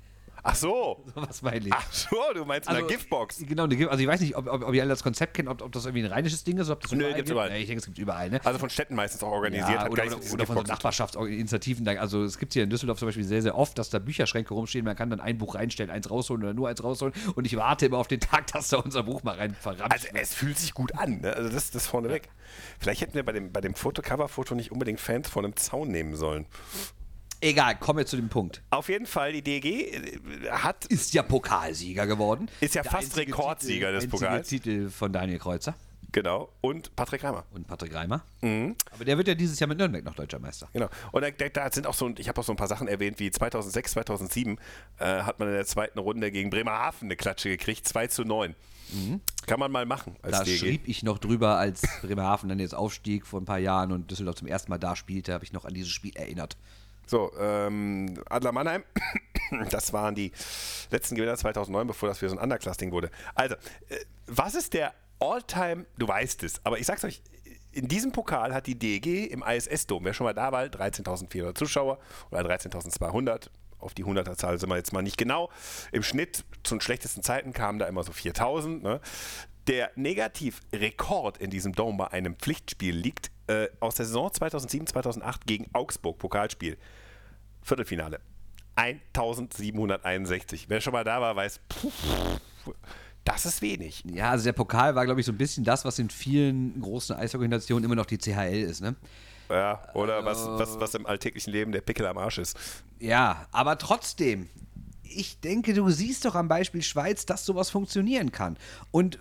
Speaker 1: Ach so.
Speaker 2: Was meine ich?
Speaker 1: Ach so, du meinst in der Giftbox.
Speaker 2: Genau, eine Gift- also ich weiß nicht, ob, ob, ob ihr alle das Konzept kennt, ob, ob das irgendwie ein rheinisches Ding ist, ob das
Speaker 1: Nö,
Speaker 2: überall
Speaker 1: gibt's
Speaker 2: gibt.
Speaker 1: überall.
Speaker 2: Ja, ich denke, es gibt überall, ne?
Speaker 1: Also von Städten meistens auch organisiert.
Speaker 2: Ja, oder,
Speaker 1: gar
Speaker 2: oder, oder von so. Nachbarschaftsinitiativen. Also es gibt hier in Düsseldorf zum Beispiel sehr, sehr oft, dass da Bücherschränke rumstehen. Man kann dann ein Buch reinstellen, eins rausholen oder nur eins rausholen. Und ich warte immer auf den Tag, dass da unser Buch mal rein verrammt
Speaker 1: Also es fühlt sich gut an, ne? Also das, das vorneweg. Vielleicht hätten wir bei dem, bei dem Foto, Coverfoto nicht unbedingt Fans vor einem Zaun nehmen sollen.
Speaker 2: Egal, kommen wir zu dem Punkt.
Speaker 1: Auf jeden Fall, die DEG äh, hat,
Speaker 2: Ist ja Pokalsieger geworden.
Speaker 1: Ist ja
Speaker 2: Der
Speaker 1: fast Rekordsieger des
Speaker 2: einzige
Speaker 1: Pokals.
Speaker 2: Titel von Daniel Kreuzer
Speaker 1: genau, und Patrick Reimer.
Speaker 2: und Patrick Reimer.
Speaker 1: Mhm.
Speaker 2: Aber der wird ja dieses Jahr mit Nürnberg noch deutscher Meister.
Speaker 1: Genau. Und da, da, sind auch so, ich habe auch so ein paar Sachen erwähnt, wie 2006, 2007 äh, hat man in der zweiten Runde gegen Bremerhaven eine Klatsche gekriegt, 2 zu 9. Kann man mal machen als
Speaker 2: Da
Speaker 1: DEG.
Speaker 2: schrieb ich noch drüber, als Bremerhaven dann jetzt aufstieg vor ein paar Jahren und Düsseldorf zum ersten Mal da spielte, habe ich noch an dieses Spiel erinnert.
Speaker 1: So, ähm, Adler Mannheim, das waren die letzten Gewinner 2009, bevor das für so ein Underclass-Ding wurde. Also, äh, was ist der All-Time, du weißt es, aber ich sag's euch, in diesem Pokal hat die DEG im ISS-Dom, wer schon mal da war, 13.400 Zuschauer oder 13.200, auf die 100er-Zahl sind wir jetzt mal nicht genau. Im Schnitt zu den schlechtesten Zeiten kamen da immer so 4.000. Ne? Der Negativrekord in diesem Dome bei einem Pflichtspiel liegt äh, aus der Saison 2007-2008 gegen Augsburg, Pokalspiel. Viertelfinale. 1761. Wer schon mal da war, weiß, pff, das ist wenig.
Speaker 2: Ja, also der Pokal war, glaube ich, so ein bisschen das, was in vielen großen Eishockey-Nationen immer noch die CHL ist, ne?
Speaker 1: Ja, oder was, was, was im alltäglichen Leben der Pickel am Arsch ist.
Speaker 2: Ja, aber trotzdem, ich denke, du siehst doch am Beispiel Schweiz, dass sowas funktionieren kann. Und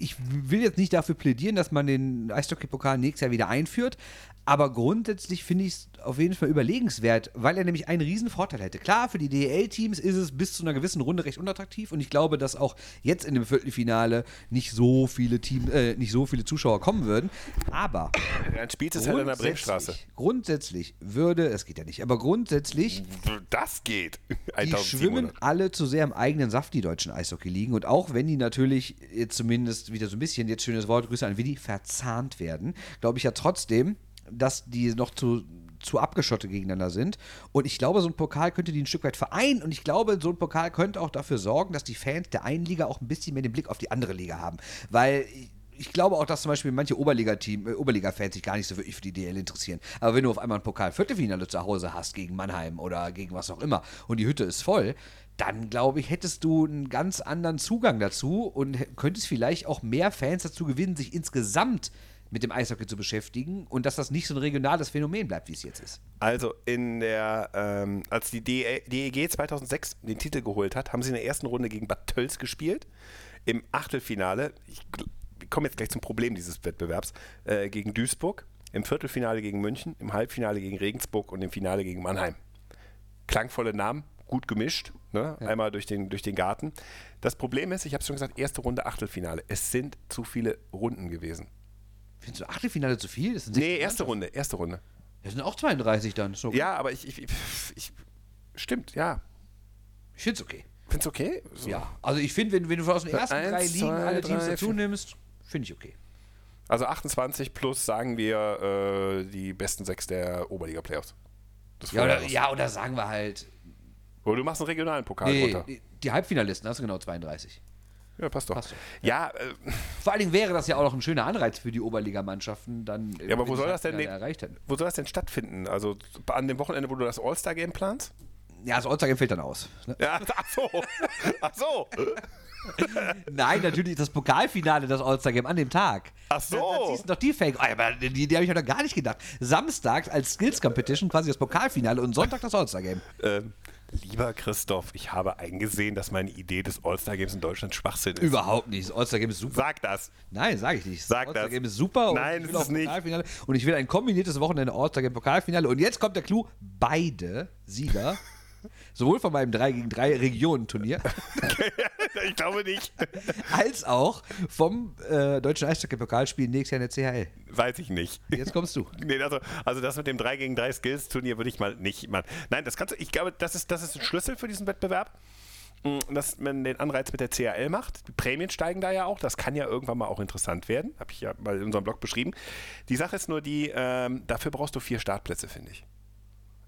Speaker 2: ich will jetzt nicht dafür plädieren, dass man den Eishockey-Pokal nächstes Jahr wieder einführt, Aber grundsätzlich finde ich es auf jeden Fall überlegenswert, weil er nämlich einen riesen Vorteil hätte. Klar, für die DEL-Teams ist es bis zu einer gewissen Runde recht unattraktiv und ich glaube, dass auch jetzt in dem Viertelfinale nicht so viele Team, äh, nicht so viele Zuschauer kommen würden. Aber
Speaker 1: Dann spielt es halt an der Bremenstraße.
Speaker 2: grundsätzlich, würde, es geht ja nicht, aber grundsätzlich
Speaker 1: Das geht.
Speaker 2: die schwimmen
Speaker 1: 1700.
Speaker 2: alle zu sehr im eigenen Saft, die deutschen Eishockey-Ligen. Und auch wenn die natürlich jetzt zumindest wieder so ein bisschen, jetzt schönes Wort, Grüße an Willi, verzahnt werden, glaube ich ja trotzdem, dass die noch zu, zu abgeschottet gegeneinander sind. Und ich glaube, so ein Pokal könnte die ein Stück weit vereinen. Und ich glaube, so ein Pokal könnte auch dafür sorgen, dass die Fans der einen Liga auch ein bisschen mehr den Blick auf die andere Liga haben. Weil ich glaube auch, dass zum Beispiel manche Oberliga-Team, äh, Oberliga-Fans sich gar nicht so wirklich für die DL interessieren. Aber wenn du auf einmal ein Pokal-Viertelfinale zu Hause hast gegen Mannheim oder gegen was auch immer und die Hütte ist voll, dann glaube ich, hättest du einen ganz anderen Zugang dazu und könntest vielleicht auch mehr Fans dazu gewinnen, sich insgesamt mit dem Eishockey zu beschäftigen und dass das nicht so ein regionales Phänomen bleibt, wie es jetzt ist.
Speaker 1: Also in der, ähm, als die DE DEG 2006 den Titel geholt hat, haben sie in der ersten Runde gegen Bad Tölz gespielt. Im Achtelfinale, ich ich komme jetzt gleich zum Problem dieses Wettbewerbs, äh, gegen Duisburg, im Viertelfinale gegen München, im Halbfinale gegen Regensburg und im Finale gegen Mannheim. Klangvolle Namen, gut gemischt, ne? einmal durch den, durch den Garten. Das Problem ist, ich habe es schon gesagt, erste Runde Achtelfinale. Es sind zu viele Runden gewesen.
Speaker 2: Findest du Achtelfinale zu viel? Das sind
Speaker 1: Nee,
Speaker 2: 16
Speaker 1: erste. Runde, erste Runde.
Speaker 2: Das sind auch 32 dann. So.
Speaker 1: Ja, aber ich, ich, ich, stimmt, ja.
Speaker 2: Ich finde es okay.
Speaker 1: Find's okay? So.
Speaker 2: Ja, also ich finde, wenn, wenn du aus den ersten
Speaker 1: Eins,
Speaker 2: drei Ligen
Speaker 1: zwei,
Speaker 2: alle Teams
Speaker 1: drei,
Speaker 2: dazu
Speaker 1: vier.
Speaker 2: nimmst, finde ich okay.
Speaker 1: Also 28 plus sagen wir äh, die besten sechs der Oberliga-Playoffs.
Speaker 2: Ja oder, ja, oder sagen wir halt,
Speaker 1: Oder du machst einen regionalen Pokal
Speaker 2: nee,
Speaker 1: runter.
Speaker 2: die, die Halbfinalisten, hast du genau 32.
Speaker 1: Ja, passt doch.
Speaker 2: Passt doch.
Speaker 1: Ja, äh,
Speaker 2: Vor allen Dingen wäre das ja auch noch ein schöner Anreiz für die Oberligamannschaften, dann
Speaker 1: Ja, aber wo soll das denn
Speaker 2: erreicht hätten.
Speaker 1: wo soll das denn stattfinden? Also an dem Wochenende, wo du das All-Star-Game planst?
Speaker 2: Ja, das All-Star-Game fällt dann aus. Ne?
Speaker 1: Ja, ach so. Ach so.
Speaker 2: Nein, natürlich das Pokalfinale das All-Star-Game an dem Tag.
Speaker 1: Ach so.
Speaker 2: Da, da ziehst du doch die Fake. Aber die, die habe ich ja noch gar nicht gedacht. Samstags als Skills-Competition quasi das Pokalfinale und Sonntag das All-Star-Game.
Speaker 1: Ähm, lieber Christoph, ich habe eingesehen, dass meine Idee des All-Star-Games in Deutschland Schwachsinn ist.
Speaker 2: Überhaupt nicht. Das All-Star-Game ist super.
Speaker 1: Sag das.
Speaker 2: Nein, sage ich nicht.
Speaker 1: Sag das.
Speaker 2: All-Star-Game ist super.
Speaker 1: Nein,
Speaker 2: und ich
Speaker 1: es
Speaker 2: will
Speaker 1: ist
Speaker 2: auch
Speaker 1: nicht.
Speaker 2: Pokalfinale. Und ich will ein kombiniertes Wochenende All-Star-Game Pokalfinale. Und jetzt kommt der Clou: beide Sieger, sowohl von meinem 3 gegen 3 Regionenturnier,
Speaker 1: ich glaube nicht.
Speaker 2: als auch vom äh, Deutschen Eishockey-Pokalspiel nächstes Jahr in der CHL.
Speaker 1: Weiß ich nicht.
Speaker 2: Jetzt kommst du.
Speaker 1: Nee, also, also das mit dem 3 gegen 3 Skills-Turnier würde ich mal nicht machen. Nein, das kannst du, ich glaube, das ist, das ist ein Schlüssel für diesen Wettbewerb. Mm, Dass man den Anreiz mit der CAL macht. Die Prämien steigen da ja auch. Das kann ja irgendwann mal auch interessant werden. Habe ich ja mal in unserem Blog beschrieben. Die Sache ist nur die, ähm, dafür brauchst du vier Startplätze, finde ich.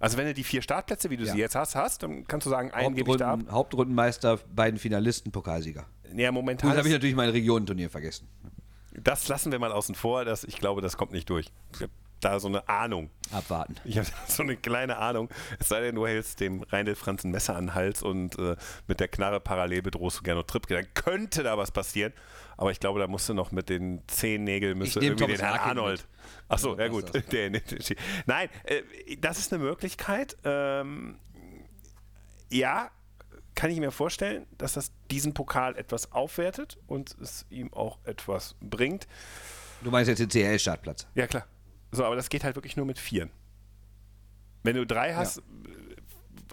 Speaker 1: Also wenn du die vier Startplätze, wie du
Speaker 2: Ja.
Speaker 1: sie jetzt hast, hast, dann kannst du sagen, einen gebe ich da ab.
Speaker 2: Hauptrunden, Hauptrundenmeister, beiden Finalisten, Pokalsieger.
Speaker 1: Ja, momentan
Speaker 2: jetzt habe ich natürlich mein Regionenturnier vergessen.
Speaker 1: das lassen wir mal außen vor. Das, ich glaube, das kommt nicht durch. Ich habe da so eine Ahnung.
Speaker 2: Abwarten.
Speaker 1: Ich habe so eine kleine Ahnung. Es sei denn, du hältst dem Reindl Franz ein Messer an den Hals und äh, mit der Knarre parallel bedrohst du Gernot Trippke. Dann könnte da was passieren. Aber ich glaube, da musst du noch mit den zehn Nägeln müsste
Speaker 2: nehm
Speaker 1: irgendwie
Speaker 2: Thomas
Speaker 1: den Herrn Arnold.
Speaker 2: mit.
Speaker 1: Ach so,
Speaker 2: Ja,
Speaker 1: ja gut. Der, nein, äh, das ist eine Möglichkeit. Ähm, ja, kann ich mir vorstellen, dass das diesen Pokal etwas aufwertet und es ihm auch etwas bringt.
Speaker 2: Du meinst jetzt den CHL-Startplatz.
Speaker 1: Ja, klar. So, aber das geht halt wirklich nur mit Vieren. Wenn du drei hast, äh,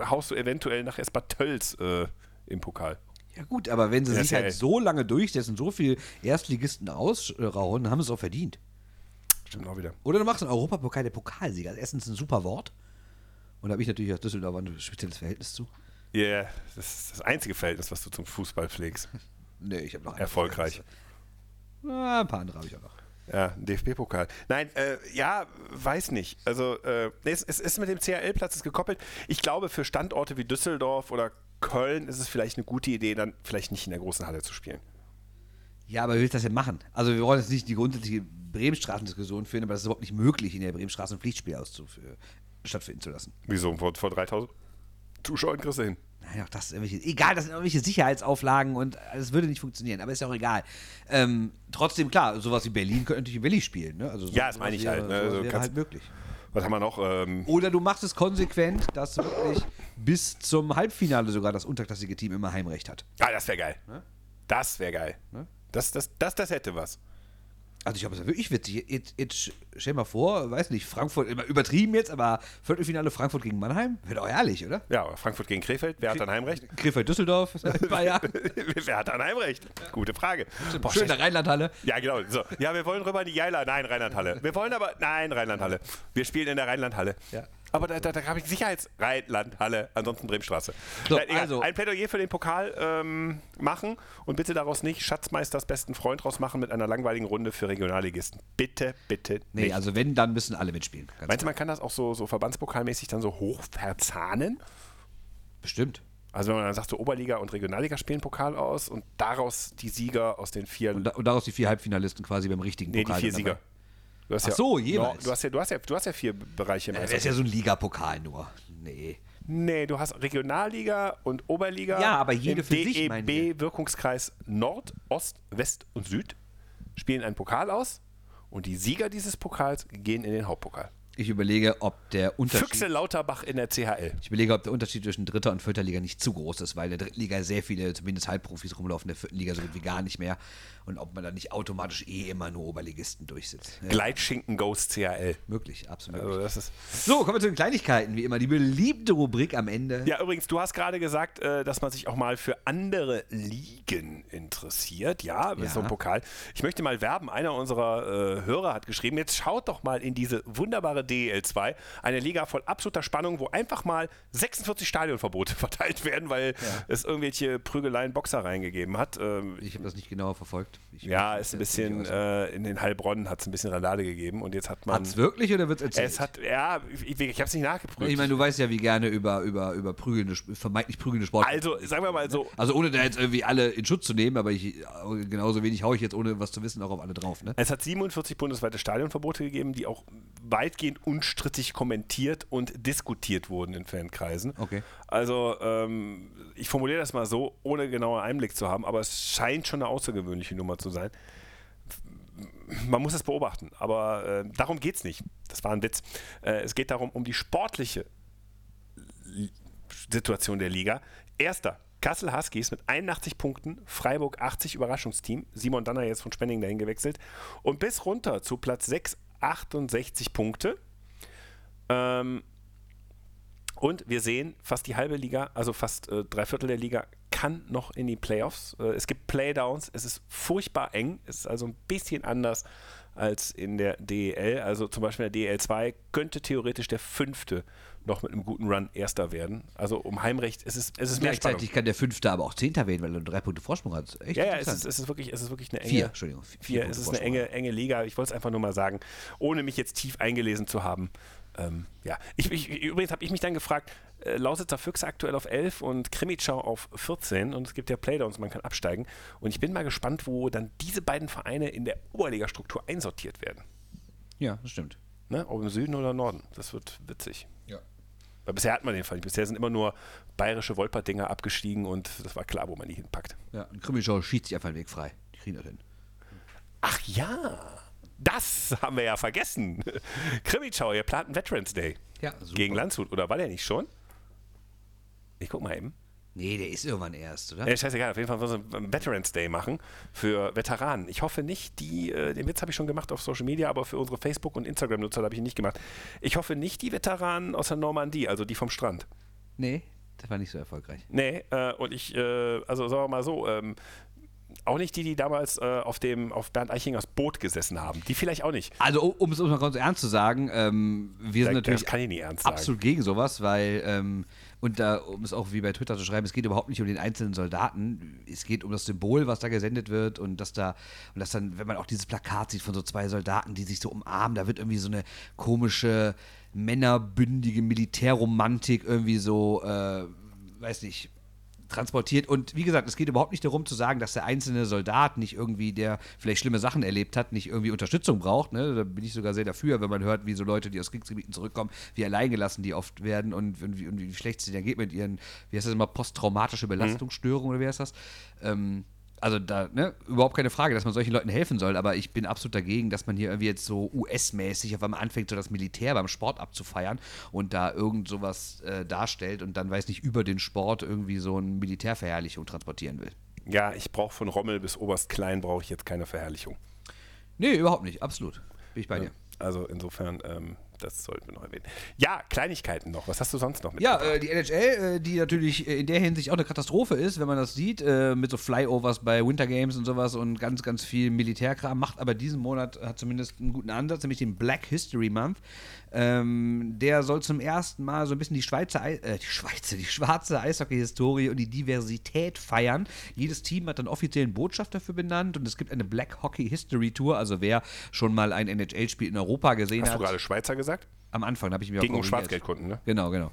Speaker 1: haust du eventuell nach Espat Tölz äh, im Pokal.
Speaker 2: Ja gut, aber wenn sie sich halt so lange durchsetzen, so viel Erstligisten ausrauen, dann haben sie es auch verdient.
Speaker 1: Stimmt auch wieder.
Speaker 2: Oder du machst einen Europapokal der Pokalsieger. Ist erstens ein super Wort. Und da habe ich natürlich aus Düsseldorf ein spezielles Verhältnis zu.
Speaker 1: Ja, yeah, das ist das einzige Verhältnis, was du zum Fußball pflegst.
Speaker 2: Nee, ich habe noch
Speaker 1: Erfolgreich.
Speaker 2: Na, ein paar andere habe ich auch noch.
Speaker 1: Ja, ein DFB-Pokal. Nein, äh, ja, weiß nicht. Also, äh, es, es ist mit dem CRL-Platz ist gekoppelt. Ich glaube, für Standorte wie Düsseldorf oder Köln ist es vielleicht eine gute Idee, dann vielleicht nicht in der großen Halle zu spielen.
Speaker 2: Ja, aber wie willst du das denn machen? Also wir wollen jetzt nicht die grundsätzliche Bremenstraßendiskussion führen, aber das ist überhaupt nicht möglich, in der Bremenstraße ein Pflichtspiel auszuf- stattfinden zu lassen.
Speaker 1: Wieso? Vor, vor 3000 Zuschauern kriegst du hin.
Speaker 2: Nein, auch das ist irgendwelche, egal, das sind irgendwelche Sicherheitsauflagen und es würde nicht funktionieren, aber ist ja auch egal. Ähm, trotzdem, klar, sowas wie Berlin könnte natürlich in Berlin spielen. Ne? Also so,
Speaker 1: Ja, das meine ich halt, ne? Also
Speaker 2: wäre halt möglich.
Speaker 1: Was haben wir noch? Ähm,
Speaker 2: Oder du machst es konsequent, dass wirklich bis zum Halbfinale sogar das unterklassige Team immer Heimrecht hat.
Speaker 1: Ah, das wäre geil. Das wäre geil. Das, das, das, das hätte was.
Speaker 2: Also ich glaube, es wirklich witzig. Jetzt, jetzt stell mal vor, weiß nicht, Frankfurt, immer übertrieben jetzt, aber Viertelfinale Frankfurt gegen Mannheim, wird auch ehrlich, oder?
Speaker 1: Ja, Frankfurt gegen Krefeld, wer hat dann Heimrecht?
Speaker 2: Krefeld-Düsseldorf, Jahren.
Speaker 1: wer hat dann Heimrecht? Gute Frage. Boah,
Speaker 2: Schön in der Rheinlandhalle.
Speaker 1: Ja, genau. So. Ja, wir wollen rüber in die Geila. Nein, Rheinlandhalle. Wir wollen aber. Nein, Rheinlandhalle. Wir spielen in der Rheinlandhalle.
Speaker 2: Ja.
Speaker 1: Aber da, da, da habe ich Sicherheits Rheinlandhalle, ansonsten Bremenstraße.
Speaker 2: So,
Speaker 1: Nein, egal.
Speaker 2: also-
Speaker 1: Ein Plädoyer für den Pokal ähm, machen und bitte daraus nicht Schatzmeisters besten Freund draus machen mit einer langweiligen Runde für Regionalligisten. Bitte, bitte
Speaker 2: Nee,
Speaker 1: nicht.
Speaker 2: also wenn, dann müssen alle mitspielen.
Speaker 1: Meinst du, man kann das auch so, so verbandspokalmäßig dann so hoch verzahnen?
Speaker 2: Bestimmt.
Speaker 1: Also wenn man dann sagt, so Oberliga und Regionalliga spielen Pokal aus und daraus die Sieger aus den vier
Speaker 2: Und, da, und daraus die vier Halbfinalisten quasi beim richtigen
Speaker 1: Nee, die
Speaker 2: Pokal
Speaker 1: vier
Speaker 2: dann
Speaker 1: Sieger. Du hast
Speaker 2: Ach so, jeweils.
Speaker 1: Du, hast ja, du, hast ja, du hast ja vier Bereiche im
Speaker 2: Ja, das ist ja so ein Ligapokal nur. Nee.
Speaker 1: Nee, du hast Regionalliga und Oberliga.
Speaker 2: Ja, aber jede für sich, meinen wir.
Speaker 1: DEB-Wirkungskreis Nord, Ost, West und Süd spielen einen Pokal aus und die Sieger dieses Pokals gehen in den Hauptpokal.
Speaker 2: Ich überlege, ob der Unterschied.
Speaker 1: Füchse Lauterbach in der CHL.
Speaker 2: Ich überlege, ob der Unterschied zwischen dritter und vierter Liga nicht zu groß ist, weil in der dritten Liga sehr viele, zumindest Halbprofis rumlaufen, in der vierten Liga so gut wie gar nicht mehr. Und ob man da nicht automatisch eh immer nur Oberligisten durchsitzt. Ja,
Speaker 1: Gleitschinken Goes CHL.
Speaker 2: möglich, absolut.
Speaker 1: Also das ist
Speaker 2: So, kommen wir zu den Kleinigkeiten, wie immer. Die beliebte Rubrik am Ende.
Speaker 1: ja, übrigens, du hast gerade gesagt, äh, dass man sich auch mal für andere Ligen interessiert. Ja, mit
Speaker 2: Ja.
Speaker 1: so einem Pokal. Ich möchte mal werben. Einer unserer äh, Hörer hat geschrieben, jetzt schaut doch mal in diese wunderbare DEL 2. Eine Liga voll absoluter Spannung, wo einfach mal 46 Stadionverbote verteilt werden, weil es irgendwelche Prügeleien Boxer reingegeben hat. Ähm,
Speaker 2: Ich habe das nicht genauer verfolgt. Ich
Speaker 1: ja, ist ein bisschen, äh, in den Heilbronn hat es ein bisschen Randale gegeben und jetzt hat man...
Speaker 2: Hat es wirklich oder wird es erzählt?
Speaker 1: es hat, ja, ich, ich habe es nicht nachgeprüft.
Speaker 2: ich meine, du weißt ja, wie gerne über, über, über prügelnde, vermeintlich prügelnde Sport.
Speaker 1: also, sagen wir mal so,
Speaker 2: Also ohne da jetzt irgendwie alle in Schutz zu nehmen, aber ich, genauso wenig haue ich jetzt, ohne was zu wissen, auch auf alle drauf. Ne?
Speaker 1: Es hat 47 bundesweite Stadionverbote gegeben, die auch weitgehend unstrittig kommentiert und diskutiert wurden in Fankreisen.
Speaker 2: Okay.
Speaker 1: Also ähm, ich formuliere das mal so, ohne genauer Einblick zu haben, aber es scheint schon eine außergewöhnliche Nummer zu sein. Man muss es beobachten, aber äh, darum geht es nicht. Das war ein Witz. Äh, es geht darum, um die sportliche Li- Situation der Liga. Erster, Kassel Huskies mit 81 Punkten, Freiburg 80 Überraschungsteam, Simon Danner jetzt von Spenning dahin gewechselt und bis runter zu Platz 6 68 Punkte. Ähm, und wir sehen, fast die halbe Liga, also fast äh, drei Viertel der Liga, kann noch in die Playoffs. Äh, es gibt Playdowns, es ist furchtbar eng, es ist also ein bisschen anders als in der DEL. Also zum Beispiel in der DEL 2 könnte theoretisch der fünfte noch mit einem guten Run Erster werden. Also um Heimrecht ist es, es ist mehr Spannung.
Speaker 2: Gleichzeitig kann der Fünfte aber auch Zehnter werden, weil er nur drei Punkte Vorsprung hat. Echt
Speaker 1: Ja, ja, es ist, es ist wirklich, es ist wirklich eine enge.
Speaker 2: Vier, Entschuldigung, vier
Speaker 1: Vier, es ist eine enge, enge Liga. Ich wollte es einfach nur mal sagen, ohne mich jetzt tief eingelesen zu haben. Ähm, ja, ich, ich, übrigens habe ich mich dann gefragt, äh, Lausitzer Füchse aktuell auf 11 und Krimitschau auf 14 und es gibt ja Playdowns, man kann absteigen. Und ich bin mal gespannt, wo dann diese beiden Vereine in der Oberligastruktur einsortiert werden.
Speaker 2: Ja, das stimmt.
Speaker 1: Ne? Ob im Süden oder Norden. Das wird witzig.
Speaker 2: Ja.
Speaker 1: Weil bisher hat man den Fall nicht. Bisher sind immer nur bayerische Wolperdinger abgestiegen und das war klar, wo man die hinpackt.
Speaker 2: Ja, und Krimischau schießt sich einfach einen Weg frei. Die kriegen das hin.
Speaker 1: Ach ja, das haben wir ja vergessen. Krimitschau, ihr plant einen Veterans Day
Speaker 2: Ja, super.
Speaker 1: gegen Landshut. Oder war der nicht schon? Ich guck mal eben.
Speaker 2: Nee, der ist irgendwann erst, oder?
Speaker 1: Ja, scheißegal, auf jeden Fall wollen wir einen Veterans Day machen für Veteranen. Ich hoffe nicht, die, äh, den Witz habe ich schon gemacht auf Social Media, aber für unsere Facebook- und Instagram-Nutzer habe ich ihn nicht gemacht. Ich hoffe nicht die Veteranen aus der Normandie, also die vom Strand.
Speaker 2: Nee, das war nicht so erfolgreich.
Speaker 1: Nee, äh, und ich, äh, also sagen wir mal so, ähm, auch nicht die, die damals äh, auf dem auf Bernd Eichingers Boot gesessen haben. Die vielleicht auch nicht.
Speaker 2: Also, um um es mal ganz ernst zu sagen, ähm, wir sind
Speaker 1: Das-
Speaker 2: natürlich
Speaker 1: das kann ich nicht ernst sagen.
Speaker 2: absolut gegen sowas, weil, ähm, und da, um es auch wie bei Twitter zu schreiben, es geht überhaupt nicht um den einzelnen Soldaten, es geht um das Symbol, was da gesendet wird und dass da, und dass dann, wenn man auch dieses Plakat sieht von so zwei Soldaten, die sich so umarmen, da wird irgendwie so eine komische, männerbündige Militärromantik irgendwie so, äh, weiß nicht, transportiert. Und wie gesagt, es geht überhaupt nicht darum zu sagen, dass der einzelne Soldat nicht irgendwie, der vielleicht schlimme Sachen erlebt hat, nicht irgendwie Unterstützung braucht. Ne? Da bin ich sogar sehr dafür, wenn man hört, wie so Leute, die aus Kriegsgebieten zurückkommen, wie alleingelassen die oft werden und, und, wie, und wie schlecht es denen geht mit ihren, wie heißt das immer, posttraumatische Belastungsstörung oder wie heißt das? Ähm, also da, ne, überhaupt keine Frage, dass man solchen Leuten helfen soll, aber ich bin absolut dagegen, dass man hier irgendwie jetzt so US-mäßig auf einmal anfängt, so das Militär beim Sport abzufeiern und da irgend sowas äh, darstellt und dann, weiß nicht, über den Sport irgendwie so eine Militärverherrlichung transportieren will.
Speaker 1: Ja, ich brauche von Rommel bis Oberst Klein brauche ich jetzt keine Verherrlichung.
Speaker 2: Nee, überhaupt nicht. Absolut. Bin ich bei dir.
Speaker 1: Also insofern, ähm, das sollten wir noch erwähnen. Ja, Kleinigkeiten noch. Was hast du sonst noch mit?
Speaker 2: Ja, äh, die NHL, äh, die natürlich äh, in der Hinsicht auch eine Katastrophe ist, wenn man das sieht, äh, mit so Flyovers bei Winter Games und sowas und ganz, ganz viel Militärkram, macht aber diesen Monat hat zumindest einen guten Ansatz, nämlich den Black History Month. Ähm, der soll zum ersten Mal so ein bisschen die Schweizer, Ei- äh, die Schweizer, die schwarze Eishockey-Historie und die Diversität feiern. Jedes Team hat dann offiziellen Botschafter dafür benannt und es gibt eine Black Hockey History Tour. Also wer schon mal ein NHL-Spiel in Europa gesehen
Speaker 1: Hast
Speaker 2: hat.
Speaker 1: du gerade Schweizer gesagt?
Speaker 2: Am Anfang habe ich mir
Speaker 1: Ging um
Speaker 2: korrigiert.
Speaker 1: Schwarzgeldkunden, ne?
Speaker 2: Genau, genau.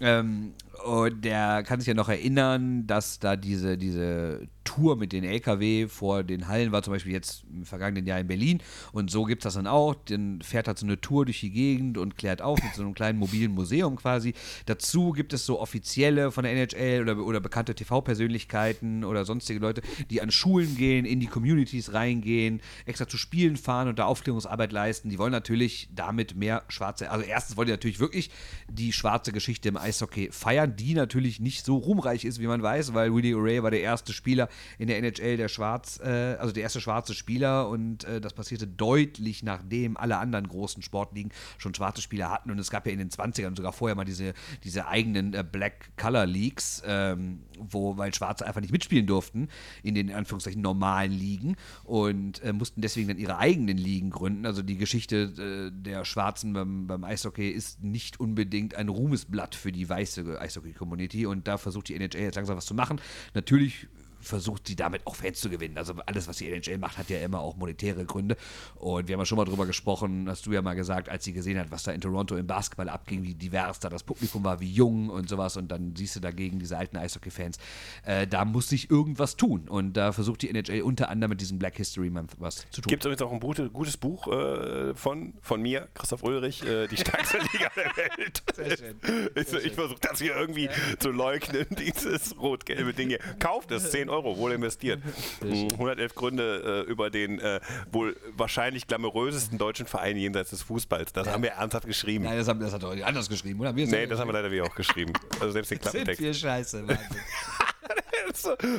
Speaker 2: Ähm, und der kann sich ja noch erinnern, dass da diese, diese Tour mit den LKW vor den Hallen war, zum Beispiel jetzt im vergangenen Jahr in Berlin. Und so gibt es das dann auch. Dann fährt halt so eine Tour durch die Gegend und klärt auf mit so einem kleinen mobilen Museum quasi. Dazu gibt es so offizielle von der NHL oder, oder bekannte TV-Persönlichkeiten oder sonstige Leute, die an Schulen gehen, in die Communities reingehen, extra zu Spielen fahren und da Aufklärungsarbeit leisten. Die wollen natürlich damit mehr schwarze, also erstens wollen die natürlich wirklich die schwarze Geschichte im Eishockey feiern, die natürlich nicht so ruhmreich ist, wie man weiß, weil Willie O'Reilly war der erste Spieler in der NHL, der schwarz, äh, also der erste schwarze Spieler und äh, das passierte deutlich nachdem alle anderen großen Sportligen schon schwarze Spieler hatten und es gab ja in den 20ern sogar vorher mal diese, diese eigenen äh, Black Color Leagues, ähm, wo, weil Schwarze einfach nicht mitspielen durften in den in Anführungszeichen normalen Ligen und äh, mussten deswegen dann ihre eigenen Ligen gründen. Also die Geschichte äh, der Schwarzen beim, beim Eishockey ist nicht unbedingt ein Ruhmesblatt für die weiße Eishockey-Community und da versucht die NHL jetzt langsam was zu machen. Natürlich versucht sie damit auch Fans zu gewinnen. Also alles, was die NHL macht, hat ja immer auch monetäre Gründe. Und wir haben ja schon mal drüber gesprochen, hast du ja mal gesagt, als sie gesehen hat, was da in Toronto im Basketball abging, wie divers da das Publikum war, wie jung und sowas. Und dann siehst du dagegen diese alten Eishockey-Fans. Äh, da muss sich irgendwas tun. Und da versucht die NHL unter anderem mit diesem Black History Month was zu tun.
Speaker 1: Gibt es übrigens auch ein gute, gutes Buch äh, von, von mir, Christoph Ulrich, äh, die stärkste Liga der Welt.
Speaker 2: Sehr schön.
Speaker 1: Ich, ich versuche das hier irgendwie zu leugnen, dieses rot-gelbe Ding hier. Kauft es, 10 Euro, wohl investiert. 111 Gründe äh, über den äh, wohl wahrscheinlich glamourösesten deutschen Verein jenseits des Fußballs. Das haben wir ernsthaft geschrieben.
Speaker 2: Nein, das, haben, das hat doch anders geschrieben, oder? Wir
Speaker 1: Nee, das haben wir leider wieder auch geschrieben. Also selbst den
Speaker 2: sind
Speaker 1: Klappentext.
Speaker 2: wir scheiße, Wahnsinn.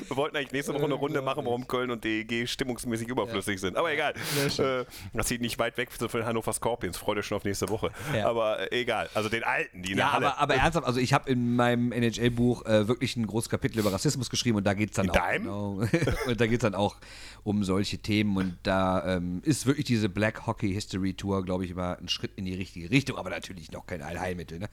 Speaker 1: Wir wollten eigentlich nächste Woche eine Runde machen, warum Köln und DEG stimmungsmäßig überflüssig sind. Aber egal. Äh, das sieht nicht weit weg von Hannover Scorpions. Freut euch schon auf nächste Woche.
Speaker 2: Ja.
Speaker 1: Aber äh, egal. Also den alten, die in
Speaker 2: Ja,
Speaker 1: der Halle.
Speaker 2: aber, aber ernsthaft, also ich habe in meinem NHL-Buch äh, wirklich ein großes Kapitel über Rassismus geschrieben und da geht es dann
Speaker 1: In
Speaker 2: auch
Speaker 1: deinem?
Speaker 2: genau, und da geht's dann auch um solche Themen und da ähm, ist wirklich diese Black Hockey History Tour, glaube ich, immer ein Schritt in die richtige Richtung, aber natürlich noch kein Allheilmittel, ne?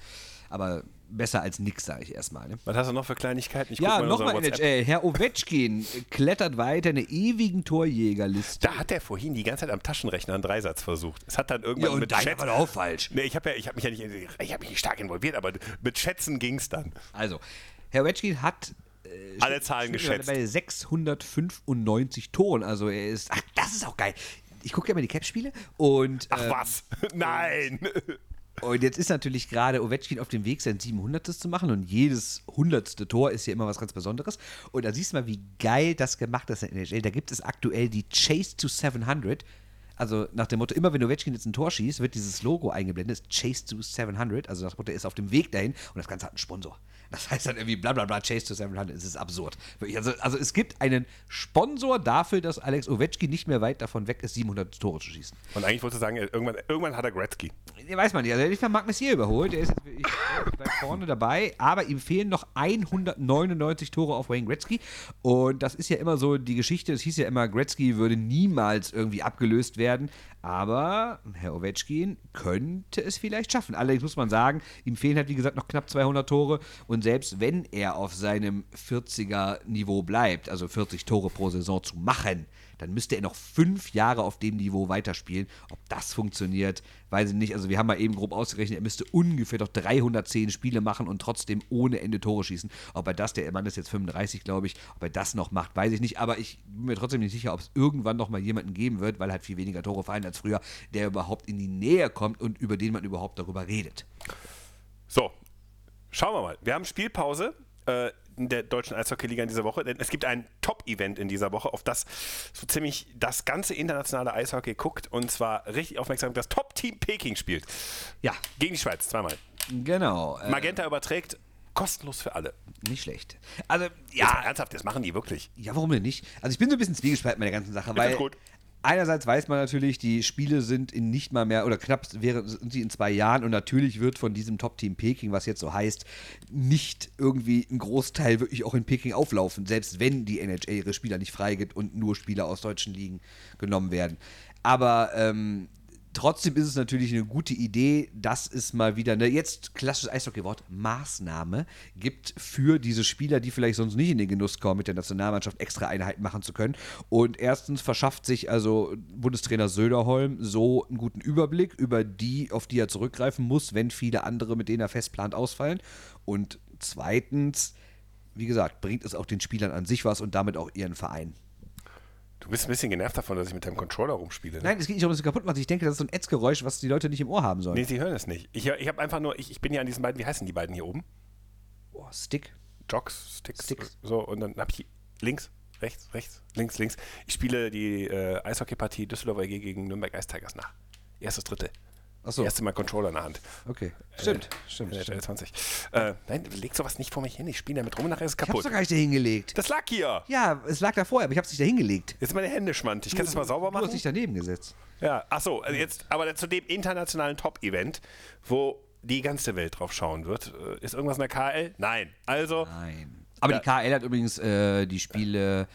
Speaker 2: Aber besser als nix, sage ich erstmal. Ne?
Speaker 1: Was hast du noch für Kleinigkeiten? Ich
Speaker 2: Ja, nochmal. NHL. Herr Ovechkin klettert weiter in der ewigen Torjägerliste.
Speaker 1: Da hat er vorhin die ganze Zeit am Taschenrechner einen Dreisatz versucht. Es hat dann
Speaker 2: Ja,
Speaker 1: irgendwann
Speaker 2: und
Speaker 1: mit
Speaker 2: deiner
Speaker 1: Schätzen.
Speaker 2: war doch auch falsch.
Speaker 1: Nee, ich habe ja, ich hab mich ja nicht, ich habe mich nicht stark involviert, aber mit Schätzen ging es dann.
Speaker 2: Also, Herr Ovechkin hat
Speaker 1: Alle Zahlen geschätzt.
Speaker 2: Bei 695 Toren. Also er ist. Ach, das ist auch geil. Ich gucke ja mal die Cap-Spiele und.
Speaker 1: Ach
Speaker 2: ähm,
Speaker 1: was? Nein!
Speaker 2: Und jetzt ist natürlich gerade Ovechkin auf dem Weg, sein 700. zu machen und jedes 100. Tor ist ja immer was ganz Besonderes. Und da siehst du mal, wie geil das gemacht ist in der NHL. Da gibt es aktuell die Chase to 700. Also nach dem Motto, immer wenn Ovechkin jetzt ein Tor schießt, wird dieses Logo eingeblendet, Chase to 700. Also das Motto er ist auf dem Weg dahin und das Ganze hat einen Sponsor. Das heißt dann irgendwie bla bla bla, Chase to 700. Es ist absurd. Also, also es gibt einen Sponsor dafür, dass Alex Ovechkin nicht mehr weit davon weg ist, 700 Tore zu schießen.
Speaker 1: Und eigentlich wollte ich sagen, irgendwann, irgendwann hat er Gretzky.
Speaker 2: Ja, weiß man nicht. Also, er hat nicht mal Marc Messier überholt. Der ist jetzt weit vorne dabei. Aber ihm fehlen noch 199 Tore auf Wayne Gretzky. Und das ist ja immer so die Geschichte. Es hieß ja immer, Gretzky würde niemals irgendwie abgelöst werden. Aber Herr Ovechkin könnte es vielleicht schaffen. Allerdings muss man sagen, ihm fehlen halt, wie gesagt, noch knapp 200 Tore. Und selbst wenn er auf seinem 40er-Niveau bleibt, also 40 Tore pro Saison zu machen, dann müsste er noch fünf Jahre auf dem Niveau weiterspielen. Ob das funktioniert, weiß ich nicht. Also wir haben mal eben grob ausgerechnet, er müsste ungefähr doch 310 Spiele machen und trotzdem ohne Ende Tore schießen. Ob er das, der Mann ist jetzt 35, glaube ich, ob er das noch macht, weiß ich nicht. Aber ich bin mir trotzdem nicht sicher, ob es irgendwann noch mal jemanden geben wird, weil halt viel weniger Tore fallen als früher, der überhaupt in die Nähe kommt und über den man überhaupt darüber redet.
Speaker 1: So, schauen wir mal. Wir haben Spielpause äh, der deutschen Eishockey-Liga in dieser Woche. Denn es gibt ein Top-Event in dieser Woche, auf das so ziemlich das ganze internationale Eishockey guckt. Und zwar richtig aufmerksam, das Top-Team Peking spielt.
Speaker 2: Ja,
Speaker 1: Gegen die Schweiz, zweimal.
Speaker 2: genau. Äh,
Speaker 1: Magenta überträgt kostenlos für alle.
Speaker 2: nicht schlecht. Also,
Speaker 1: Ja,
Speaker 2: ja,
Speaker 1: ernsthaft, das machen die wirklich.
Speaker 2: Ja, warum denn nicht? Also ich bin so ein bisschen zwiegespalten bei der ganzen Sache, weil
Speaker 1: gut.
Speaker 2: Einerseits weiß man natürlich, die Spiele sind in nicht mal mehr oder knapp wäre, sind sie in zwei Jahren und natürlich wird von diesem Top-Team Peking, was jetzt so heißt, nicht irgendwie ein Großteil wirklich auch in Peking auflaufen, selbst wenn die NHL ihre Spieler nicht freigibt und nur Spieler aus deutschen Ligen genommen werden. Aber ähm, Trotzdem ist es natürlich eine gute Idee, dass es mal wieder eine jetzt klassisches Eishockey-Wort Maßnahme gibt für diese Spieler, die vielleicht sonst nicht in den Genuss kommen, mit der Nationalmannschaft extra Einheiten machen zu können. Und erstens verschafft sich also Bundestrainer Söderholm so einen guten Überblick über die, auf die er zurückgreifen muss, wenn viele andere, mit denen er festplant, ausfallen. Und zweitens, wie gesagt, bringt es auch den Spielern an sich was und damit auch ihren Verein.
Speaker 1: Du bist ein bisschen genervt davon, dass ich mit deinem Controller rumspiele. Ne?
Speaker 2: Nein, es geht nicht darum, dass du kaputt machst. Ich denke, das ist so ein Ätzgeräusch, was die Leute nicht im Ohr haben sollen.
Speaker 1: Nee, sie hören es nicht. Ich, ich habe einfach nur, ich, ich bin ja an diesen beiden, wie heißen die beiden hier oben?
Speaker 2: Oh, Stick.
Speaker 1: Jocks, Sticks.
Speaker 2: Sticks.
Speaker 1: So, und dann habe ich links, rechts, rechts, links, links. Ich spiele die äh, Eishockey-Partie Düsseldorfer EG gegen Nürnberg Ice Tigers nach. Erstes, dritte.
Speaker 2: Achso,
Speaker 1: Erste Mal Controller in der Hand.
Speaker 2: okay. Stimmt,
Speaker 1: Äh,
Speaker 2: stimmt,
Speaker 1: NHL
Speaker 2: stimmt.
Speaker 1: 20. Äh, nein, leg sowas nicht vor mich hin. Ich spiele damit rum und nachher ist es
Speaker 2: Ich hab's
Speaker 1: kaputt.
Speaker 2: doch gar nicht da hingelegt.
Speaker 1: Das lag hier.
Speaker 2: Ja, es lag da vorher, aber ich hab's nicht da hingelegt.
Speaker 1: Jetzt sind meine Hände schmantig. Kannst du das mal sauber
Speaker 2: Du hast
Speaker 1: machen?
Speaker 2: dich daneben gesetzt.
Speaker 1: Ja, ach so, also jetzt aber zu dem internationalen Top-Event, wo die ganze Welt drauf schauen wird. Äh, Ist irgendwas in der KL? Nein. Also,
Speaker 2: Nein. Aber
Speaker 1: Ja.
Speaker 2: die KL hat übrigens äh, die Spiele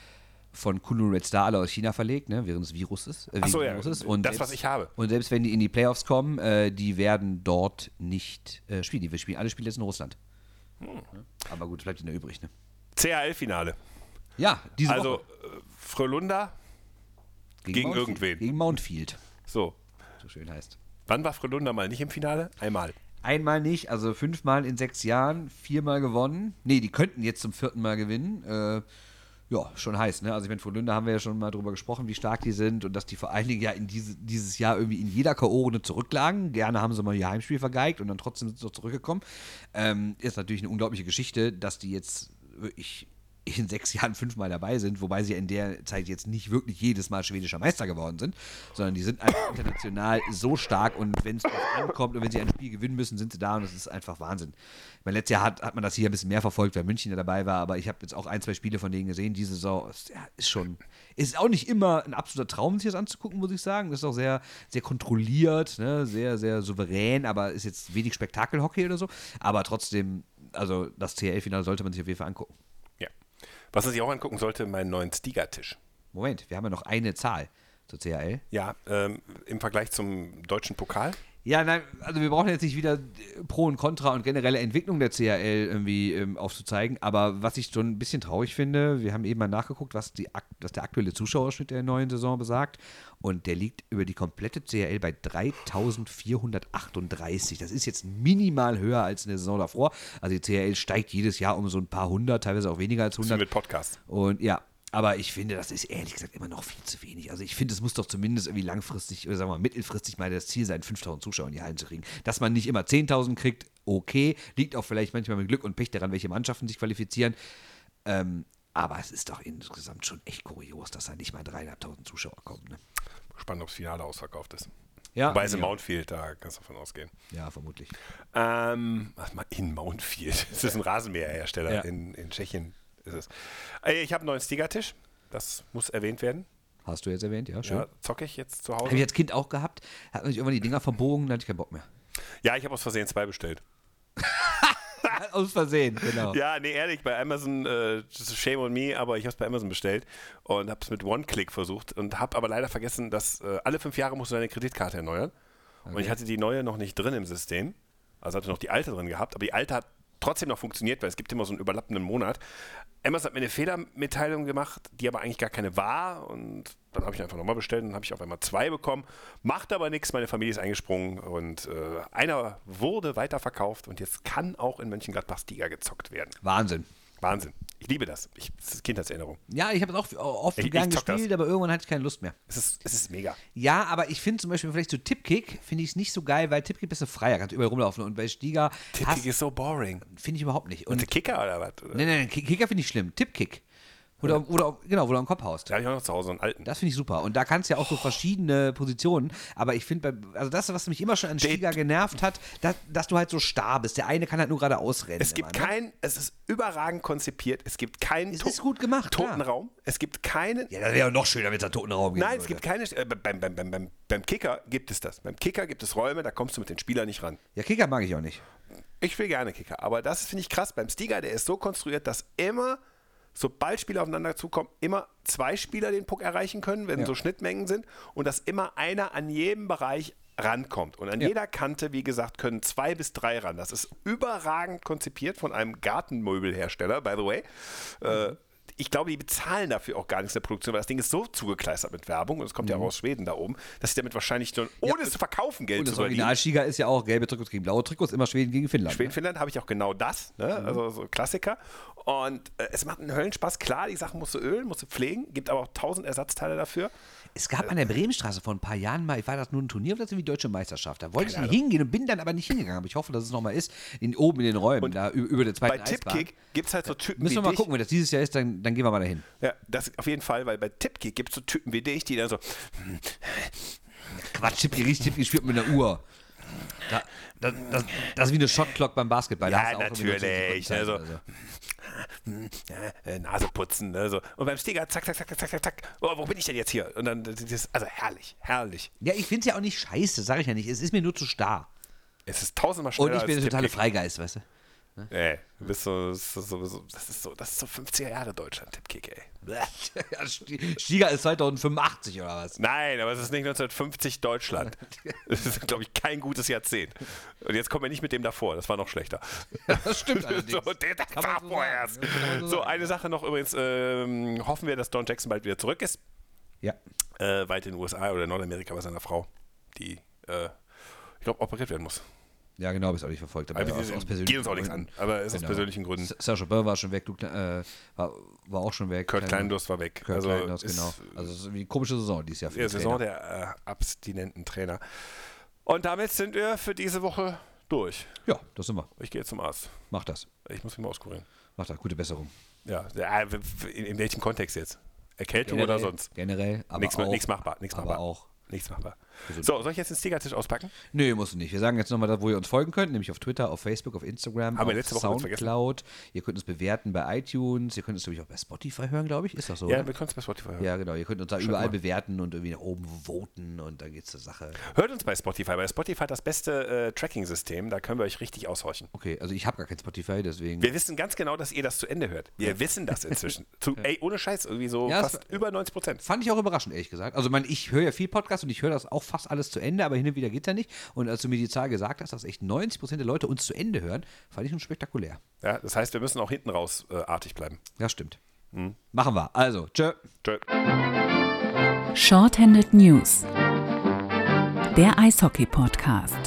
Speaker 2: von Kunlun Red Star alle aus China verlegt, ne, während des Viruses. Äh,
Speaker 1: so, ja,
Speaker 2: Viruses. Und
Speaker 1: das,
Speaker 2: selbst,
Speaker 1: was ich habe.
Speaker 2: Und selbst wenn die in die Playoffs kommen, äh, die werden dort nicht äh, spielen. Die wir spielen alle Spiele jetzt in Russland.
Speaker 1: Hm.
Speaker 2: Aber gut, bleibt ihnen übrig, ne?
Speaker 1: CHL-Finale.
Speaker 2: Ja, diese
Speaker 1: Also,
Speaker 2: Woche.
Speaker 1: äh, Frölunda, gegen
Speaker 2: Mountfield.
Speaker 1: irgendwen.
Speaker 2: Gegen Mountfield,
Speaker 1: so.
Speaker 2: so schön heißt.
Speaker 1: Wann war Frölunda mal nicht im Finale? Einmal.
Speaker 2: Einmal nicht, also fünfmal in sechs Jahren, viermal gewonnen. Nee, die könnten jetzt zum vierten Mal gewinnen. Äh, ja, schon heiß, ne? Also ich meine, von Lünde haben wir ja schon mal drüber gesprochen, wie stark die sind und dass die vor allen Dingen ja in diese, dieses Jahr irgendwie in jeder K.O.-Runde zurücklagen. Gerne haben sie mal ihr Heimspiel vergeigt und dann trotzdem sind sie zurückgekommen. Ähm, ist natürlich eine unglaubliche Geschichte, dass die jetzt wirklich in sechs Jahren fünfmal dabei sind, wobei sie in der Zeit jetzt nicht wirklich jedes Mal schwedischer Meister geworden sind, sondern die sind einfach international so stark und wenn es ankommt und wenn sie ein Spiel gewinnen müssen, sind sie da und das ist einfach Wahnsinn. Mein letztes Jahr hat, hat man das hier ein bisschen mehr verfolgt, weil München ja dabei war, aber ich habe jetzt auch ein, zwei Spiele von denen gesehen. Diese Saison ist, ja, ist schon, ist auch nicht immer ein absoluter Traum, sich das anzugucken, muss ich sagen. Das ist auch sehr, sehr kontrolliert, ne? sehr, sehr souverän, aber ist jetzt wenig Spektakelhockey oder so. Aber trotzdem, also das CL-Finale sollte man sich auf jeden Fall angucken.
Speaker 1: Was man sich auch angucken sollte, meinen neuen Stiga-Tisch.
Speaker 2: Moment, wir haben ja noch eine Zahl zur CHL.
Speaker 1: Ja, ähm, im Vergleich zum deutschen Pokal.
Speaker 2: Ja, nein, also wir brauchen jetzt nicht wieder äh, Pro und Contra und generelle Entwicklung der CHL irgendwie ähm, aufzuzeigen, aber was ich schon ein bisschen traurig finde, wir haben eben mal nachgeguckt, was, die, was der aktuelle Zuschauerschnitt der neuen Saison besagt und der liegt über die komplette CHL bei 3438. Das ist jetzt minimal höher als in der Saison davor. Also die CHL steigt jedes Jahr um so ein paar hundert, teilweise auch weniger als 100.
Speaker 1: mit Podcast.
Speaker 2: Und ja, aber ich finde, das ist ehrlich gesagt immer noch viel zu wenig. Also ich finde, es muss doch zumindest irgendwie langfristig oder sagen wir mal mittelfristig mal das Ziel sein, 5000 Zuschauer in die Hallen zu kriegen. Dass man nicht immer 10.000 kriegt, okay. Liegt auch vielleicht manchmal mit Glück und Pech daran, welche Mannschaften sich qualifizieren. Ähm, aber es ist doch insgesamt schon echt kurios, dass da nicht mal 3.500 Zuschauer kommen. Ne?
Speaker 1: Spannend, ob das Finale ausverkauft ist.
Speaker 2: Ja,
Speaker 1: Wobei es in
Speaker 2: ja.
Speaker 1: Mountfield, da kannst du davon ausgehen.
Speaker 2: ja, vermutlich.
Speaker 1: Ähm, warte mal, in Mountfield. Das ist ein Rasenmäherhersteller
Speaker 2: Ja.
Speaker 1: in, in Tschechien. Ist es. Äh, Ich habe einen neuen Stiga-Tisch. Das muss erwähnt werden.
Speaker 2: Hast du jetzt erwähnt, ja, schön.
Speaker 1: Ja, zocke ich jetzt zu
Speaker 2: Habe ich
Speaker 1: Hause.
Speaker 2: als Kind auch gehabt, hat man sich irgendwann die Dinger verbogen, dann hatte ich keinen Bock mehr.
Speaker 1: Ja, ich habe aus Versehen zwei bestellt.
Speaker 2: Aus Versehen, genau.
Speaker 1: Ja, nee, ehrlich, bei Amazon, äh, shame on me, aber ich habe es bei Amazon bestellt und habe es mit One-Click versucht und habe aber leider vergessen, dass äh, alle fünf Jahre musst du deine Kreditkarte erneuern. Und ich hatte die neue noch nicht drin im System. Also hatte noch die alte drin gehabt, aber die alte hat trotzdem noch funktioniert, weil es gibt immer so einen überlappenden Monat. Amazon hat mir eine Fehlermitteilung gemacht, die aber eigentlich gar keine war und dann habe ich einfach nochmal bestellt und habe ich auf einmal zwei bekommen. Macht aber nichts, meine Familie ist eingesprungen und äh, einer wurde weiterverkauft und jetzt kann auch in Mönchengladbach Stiga gezockt werden.
Speaker 2: Wahnsinn.
Speaker 1: Wahnsinn. Ich liebe das. Ich, das ist Kindheitserinnerung.
Speaker 2: Ja, ich habe es auch oft
Speaker 1: Ich-
Speaker 2: gern
Speaker 1: ich zock das.
Speaker 2: gespielt, aber irgendwann hatte ich keine Lust mehr.
Speaker 1: Es ist, es ist mega.
Speaker 2: Ja, aber ich finde zum Beispiel vielleicht so Tipkick, finde ich es nicht so geil, weil Tipkick bist du freier, kannst überall rumlaufen und bei Stiga
Speaker 1: Tippkick ist so boring.
Speaker 2: finde ich überhaupt nicht.
Speaker 1: Und
Speaker 2: Und
Speaker 1: der Kicker oder was?
Speaker 2: nein, nein, nein, Kicker finde ich schlimm. Tipkick. Oder, oder, genau, wo du am Kopf haust.
Speaker 1: Da habe ich auch noch zu Hause einen alten.
Speaker 2: Das finde ich super. Und da kannst du ja auch so verschiedene Positionen. Aber ich finde, also das, was mich immer schon an Stiga genervt hat, dass, dass du halt so starr bist. Der eine kann halt nur gerade ausrennen.
Speaker 1: Es gibt
Speaker 2: immer, ne?
Speaker 1: kein, es ist überragend konzipiert. Es gibt keinen
Speaker 2: Es ist gut gemacht, klar.
Speaker 1: toten Raum. Es gibt keinen.
Speaker 2: Ja, das wäre noch schöner, wenn es einen toten Raum geben
Speaker 1: Nein, es gibt keine. Äh, beim, beim, beim, beim, Kicker gibt es das. Beim Kicker gibt es Räume, da kommst du mit den Spielern nicht ran.
Speaker 2: Ja, Kicker mag ich auch nicht.
Speaker 1: Ich will gerne Kicker, aber das finde ich krass. Beim Stiga, der ist so konstruiert, dass immer, sobald Spieler aufeinander zukommen, immer zwei Spieler den Puck erreichen können, wenn
Speaker 2: Ja.
Speaker 1: so Schnittmengen sind und dass immer einer an jedem Bereich rankommt. Und an
Speaker 2: Ja.
Speaker 1: jeder Kante, wie gesagt, können zwei bis drei ran. Das ist überragend konzipiert von einem Gartenmöbelhersteller, by the way. Äh, ich glaube, die bezahlen dafür auch gar nichts in der Produktion, weil das Ding ist so zugekleistert mit Werbung und es kommt ja auch aus Schweden da oben, dass sie damit wahrscheinlich nur, ohne es zu verkaufen, Geld
Speaker 2: Und
Speaker 1: zu
Speaker 2: das
Speaker 1: verdienen.
Speaker 2: Original-Stiga ist ja auch gelbe Trikots gegen blaue Trikots, immer Schweden gegen Finnland.
Speaker 1: Schweden,
Speaker 2: ne?
Speaker 1: Finnland habe ich auch genau das, ne?
Speaker 2: Mhm.
Speaker 1: also so Klassiker. Und äh, es macht einen Höllenspaß. Klar, die Sachen musst du ölen, musst du pflegen, gibt aber auch tausend Ersatzteile dafür.
Speaker 2: Es gab an der Bremenstraße vor ein paar Jahren mal, war das nur ein Turnier oder das irgendwie Deutsche Meisterschaft? Da wollte ich nicht hingehen und bin dann aber nicht hingegangen. Aber ich hoffe, dass es nochmal ist, in, oben in den Räumen,
Speaker 1: Und
Speaker 2: da über, über der zweiten
Speaker 1: Bei. Tipkick gibt es halt so Typen
Speaker 2: Müssen wir mal
Speaker 1: dich.
Speaker 2: gucken, wenn das dieses Jahr ist, dann, dann gehen wir mal dahin.
Speaker 1: Ja, das auf jeden Fall, weil bei Tipkick gibt es so Typen wie dich, die dann so,
Speaker 2: Quatsch, Tipki riecht, Tipki spielt mit einer Uhr. Da, da, das, das ist wie eine Shotclock beim Basketball. Da
Speaker 1: Ja, natürlich,
Speaker 2: 90 Sekunden
Speaker 1: also-
Speaker 2: Zeit
Speaker 1: ja, äh, Nase putzen. Ne, so. Und beim Stiger, zack, zack, zack, zack, zack, zack. Oh, wo bin ich denn jetzt hier? Und dann, das also herrlich, herrlich.
Speaker 2: Ja, ich finde es ja auch nicht scheiße, sage ich ja nicht. Es ist mir nur zu starr.
Speaker 1: Es ist tausendmal schneller
Speaker 2: Und ich bin der totale. Freigeist, weißt du?
Speaker 1: Ey, du bist so, das ist so, das ist so, das ist so 50er Jahre Deutschland, Tipkick, ey.
Speaker 2: Ja, Sti- Stiga ist 2085 oder was?
Speaker 1: Nein, aber es ist nicht 1950 Deutschland. Das ist, glaube ich, kein gutes Jahrzehnt. Und jetzt kommen wir nicht mit dem davor, das war noch schlechter.
Speaker 2: Das stimmt allerdings.
Speaker 1: So, der, das war
Speaker 2: so
Speaker 1: vorher
Speaker 2: sagen.
Speaker 1: erst.
Speaker 2: Ja, kann man so
Speaker 1: So, eine Sache noch übrigens, ähm, hoffen wir, dass Don Jackson bald wieder zurück ist.
Speaker 2: Ja.
Speaker 1: Äh, weit in den USA oder Nordamerika bei seiner Frau, die, äh, ich glaube, operiert werden muss.
Speaker 2: Ja, genau, habe ich auch nicht verfolgt. Aber
Speaker 1: Aber
Speaker 2: aus,
Speaker 1: die-
Speaker 2: aus persönlichen
Speaker 1: gehen uns auch nichts an, aber ist aus
Speaker 2: Genau.
Speaker 1: persönlichen Gründen.
Speaker 2: S- Serge Böll war schon weg, Luke, äh, war, war auch schon weg.
Speaker 1: Kurt Kleindurst war weg.
Speaker 2: Kurt
Speaker 1: also
Speaker 2: Kleindurst, genau. Also es ist wie eine komische Saison dieses Jahr für die
Speaker 1: Saison
Speaker 2: Trainer.
Speaker 1: der äh, abstinenten Trainer. Und damit sind wir für diese Woche durch.
Speaker 2: Ja, das sind wir.
Speaker 1: Ich gehe jetzt zum Arzt.
Speaker 2: Mach das.
Speaker 1: Ich muss mich mal auskurieren.
Speaker 2: Mach das. Gute Besserung.
Speaker 1: Ja, ja, in, in welchem Kontext jetzt? Erkältung oder sonst?
Speaker 2: Generell, aber
Speaker 1: Nichts
Speaker 2: auch,
Speaker 1: nichts machbar, nichts
Speaker 2: aber
Speaker 1: machbar.
Speaker 2: auch.
Speaker 1: Nichts machbar. So, soll ich jetzt den Stickertisch auspacken?
Speaker 2: Nee, musst du nicht. Wir sagen jetzt nochmal, wo ihr uns folgen könnt, nämlich auf Twitter, auf Facebook, auf Instagram,
Speaker 1: Haben wir
Speaker 2: auf
Speaker 1: letzte Woche vergessen.
Speaker 2: Soundcloud. Ihr könnt uns bewerten bei iTunes. Ihr könnt uns, glaube ich, auch bei Spotify hören, glaube ich. Ist das so?
Speaker 1: Ja,
Speaker 2: oder?
Speaker 1: wir können es bei Spotify hören.
Speaker 2: ja, genau. Ihr könnt uns da
Speaker 1: Schaut
Speaker 2: überall
Speaker 1: mal.
Speaker 2: bewerten und irgendwie nach oben voten und dann geht's zur Sache.
Speaker 1: Hört uns bei Spotify. Bei Spotify hat das beste äh, Tracking-System. Da können wir euch richtig aushorchen.
Speaker 2: Okay, also ich habe gar kein Spotify, deswegen.
Speaker 1: Wir wissen ganz genau, dass ihr das zu Ende hört. Wir wissen das inzwischen. Zu, ey, ohne Scheiß, irgendwie so
Speaker 2: Ja,
Speaker 1: fast über 90 Prozent.
Speaker 2: Fand ich auch überraschend, ehrlich gesagt. Also, mein, ich höre ja viel Podcast und ich höre das auch fast alles zu Ende, aber hin und wieder geht es ja nicht. Und als du mir die Zahl gesagt hast, dass echt 90% der Leute uns zu Ende hören, fand ich schon spektakulär.
Speaker 1: Ja, das heißt, wir müssen auch hinten raus äh, artig bleiben.
Speaker 2: Ja, stimmt. Machen wir. Also, tschö.
Speaker 1: Tschö.
Speaker 3: Shorthanded News. Der Eishockey-Podcast.